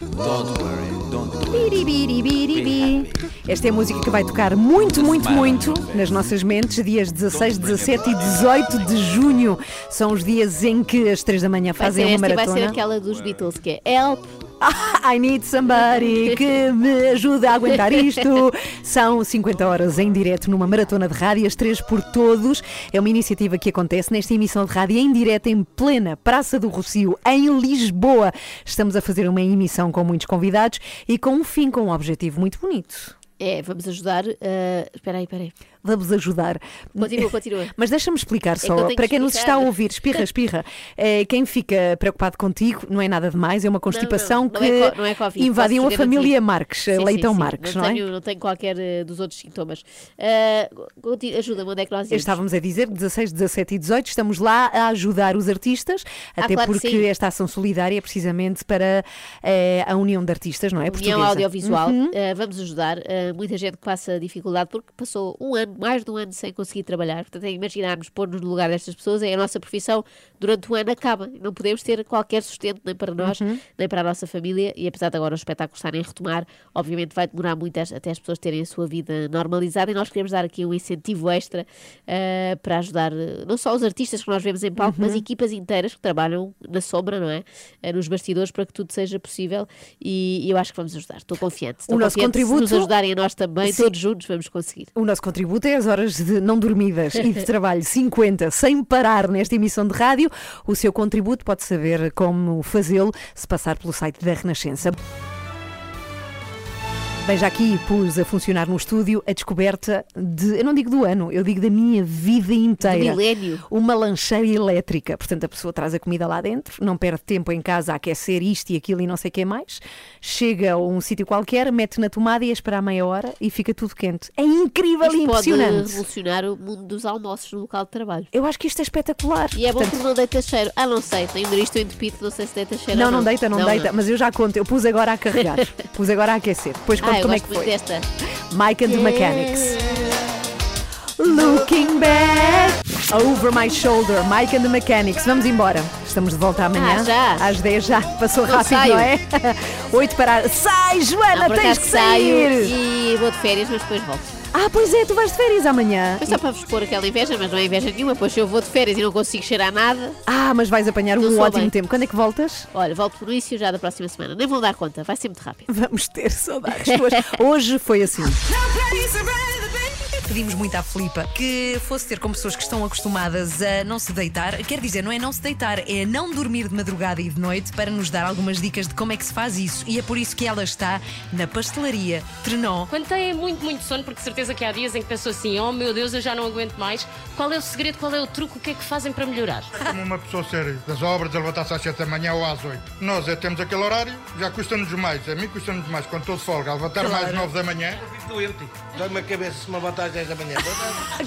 Don't worry, don't Biribiribiribi. Esta é a música que vai tocar muito, muito, muito nas nossas mentes, dias 16, 17 e 18 de junho. São os dias em que às 3 da manhã Vai fazem ser uma esta e vai maratona. ser aquela dos Beatles que é Help. I need somebody que me ajude a aguentar isto. São 50 horas em direto numa maratona de rádio, as três por todos. É uma iniciativa que acontece nesta emissão de rádio em direto em plena Praça do Rocio, em Lisboa. Estamos a fazer uma emissão com muitos convidados e com um fim, com um objetivo muito bonito. É, vamos ajudar. ah, espera aí, espera aí. Vamos ajudar. Continua, continua. Mas deixa-me explicar É que só, eu tenho para que quem nos está a ouvir, espirra, espirra. Eh, quem fica preocupado contigo não é nada demais, é uma constipação não, que não é co- não é Covid, invadiu a família. Marques, Sim, sim, Leitão sim. Marques, não, não é? tenho, Não tenho qualquer eh, dos outros sintomas. Conti- Ajuda-me, onde é que nós íamos? Estávamos a dizer que 16, 17 e 18 estamos lá a ajudar os artistas, Ah, até claro que porque sim. esta ação solidária é precisamente para eh, a União de Artistas, não é? União Portuguesa. Audiovisual, Uhum. vamos ajudar muita gente que passa dificuldade porque passou um ano, mais de um ano sem conseguir trabalhar. Portanto, é imaginarmos pôr-nos no lugar destas pessoas, é a nossa profissão durante o ano acaba. Não podemos ter qualquer sustento nem para nós, Uhum. nem para a nossa família. E apesar de agora os espetáculos estarem a retomar, obviamente vai demorar muito até as pessoas terem a sua vida normalizada. E nós queremos dar aqui um incentivo extra eh, para ajudar eh, não só os artistas que nós vemos em palco, Uhum. mas equipas inteiras que trabalham na sombra, não é? Eh, nos bastidores para que tudo seja possível. E, e eu acho que vamos ajudar. Estou confiante. Estou O nosso contributo- Se nos ajudarem nós também, Sim. todos juntos vamos conseguir. O nosso contributo é as horas de não dormidas e de trabalho 50 sem parar nesta emissão de rádio. O seu contributo pode saber como fazê-lo se passar pelo site da Renascença. Bem, já aqui pus a funcionar no estúdio a descoberta de, eu não digo do ano, eu digo da minha vida inteira. Do milénio. Uma lancheira elétrica. Portanto, a pessoa traz a comida lá dentro, não perde tempo em casa a aquecer isto e aquilo e não sei o que mais. Chega a um sítio qualquer, mete na tomada e a esperar meia hora e fica tudo quente. É incrível Isto e pode impressionante. revolucionar o mundo dos almoços no local de trabalho. Eu acho que isto é espetacular. E é bom Portanto, que não deita cheiro. Ah, não sei, tenho isto entupido, não sei se deita cheiro não, ou não deita, não, deita, mas eu já conto. Eu pus agora a carregar, pus agora a aquecer. Depois conto Ah, como é que foi. desta. Mike and the Mechanics. Looking back over my shoulder, Mike and the Mechanics. Vamos embora. Estamos de volta amanhã. Ah, já? Às 10 já. Passou Não rápido, saio. não é? 8 para. Sai, Joana, Não, tens que sair. e vou de férias, mas depois volto. Ah, pois é, tu vais de férias amanhã. Foi só para vos pôr aquela inveja, mas não é inveja nenhuma, pois se eu vou de férias e não consigo cheirar nada. Ah, mas vais apanhar Não um sou ótimo bem. tempo. Quando é que voltas? Olha, volto por isso já da próxima semana. Nem vão dar conta, vai ser muito rápido. Vamos ter saudades tuas. Hoje foi assim. Pedimos muito à Filipa que fosse ter com pessoas que estão acostumadas a não se deitar. Quer dizer, não é não se deitar, é não dormir de madrugada e de noite para nos dar algumas dicas de como é que se faz isso. E é por isso que ela está na pastelaria Trenó. Quando têm muito, muito sono, porque de certeza que há dias em que pensam assim: oh meu Deus, eu já não aguento mais. Qual é o segredo, qual é o truque, o que é que fazem para melhorar? Como uma pessoa ser das obras, a levantar-se às 7 da manhã ou às 8. Nós é, temos aquele horário, já custa-nos mais. A mim custa-nos mais, quando estou de folga, a levantar Claro. mais 9 da manhã. Doente. Dói-me a cabeça se me levantar às 10 da manhã.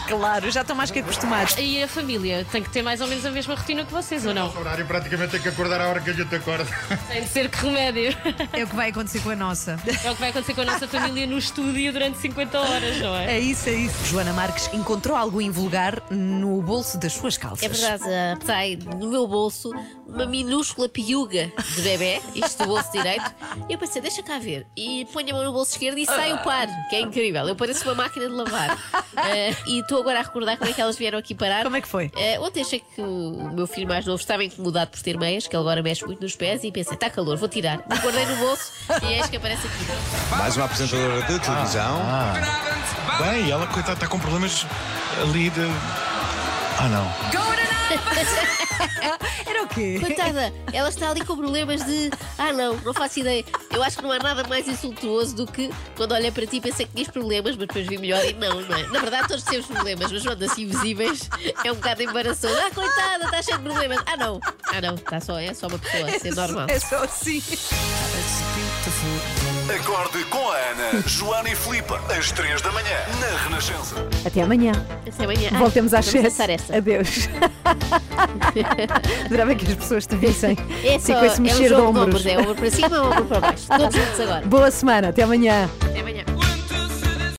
Claro, já estão mais que acostumados. E a família tem que ter mais ou menos a mesma rotina que vocês, ou não? O horário praticamente tem que acordar à hora que a gente acorda. Tem de ser que remédio. É o que vai acontecer com a nossa. É o que vai acontecer com a nossa família no estúdio durante 50 horas, não é? É isso, é isso. Joana Marques encontrou algo invulgar no bolso das suas calças. É verdade, ah, sai no meu bolso uma minúscula piuga de bebê, isto do bolso direito. E eu pensei, deixa cá ver. E ponho a mão no bolso esquerdo e sai o par, que é incrível. Eu pareço uma máquina de lavar. Ah, e estou agora a recordar como é que elas vieram aqui parar. Como é que foi? ontem achei que o meu filho mais novo estava incomodado por ter meias, que ele agora mexe muito nos pés, e pensei, está calor, vou tirar. Me guardei no bolso e eis que aparece aqui. Mais uma apresentadora de televisão. Bem, ela, coitada, está com problemas ali de. Ah, não. Era o quê? Coitada, ela está ali com problemas de. Ah, não, não faço ideia. Eu acho que não há nada mais insultuoso do que quando olhei para ti e pensei que tinhas problemas, mas depois vi melhor e não, não é? Na verdade, todos temos problemas, mas quando assim visíveis é um bocado embaraçoso. Ah, coitada, está cheio de problemas. Ah, não, ah, não, está só, é só uma pessoa, a ser normal. É só assim. Acorde com a Ana, Joana e Filipe, às 3 da manhã, na Renascença. Até amanhã. Até amanhã. Ai, Voltemos às vamos 7. dançar essa. Adeus. Adorava que as pessoas te vissem. É só com esse é um mexer de jogo de ombros. ombros, é ombro para cima ou ombro para baixo. Todos juntos agora. Boa semana. Até amanhã. Até amanhã.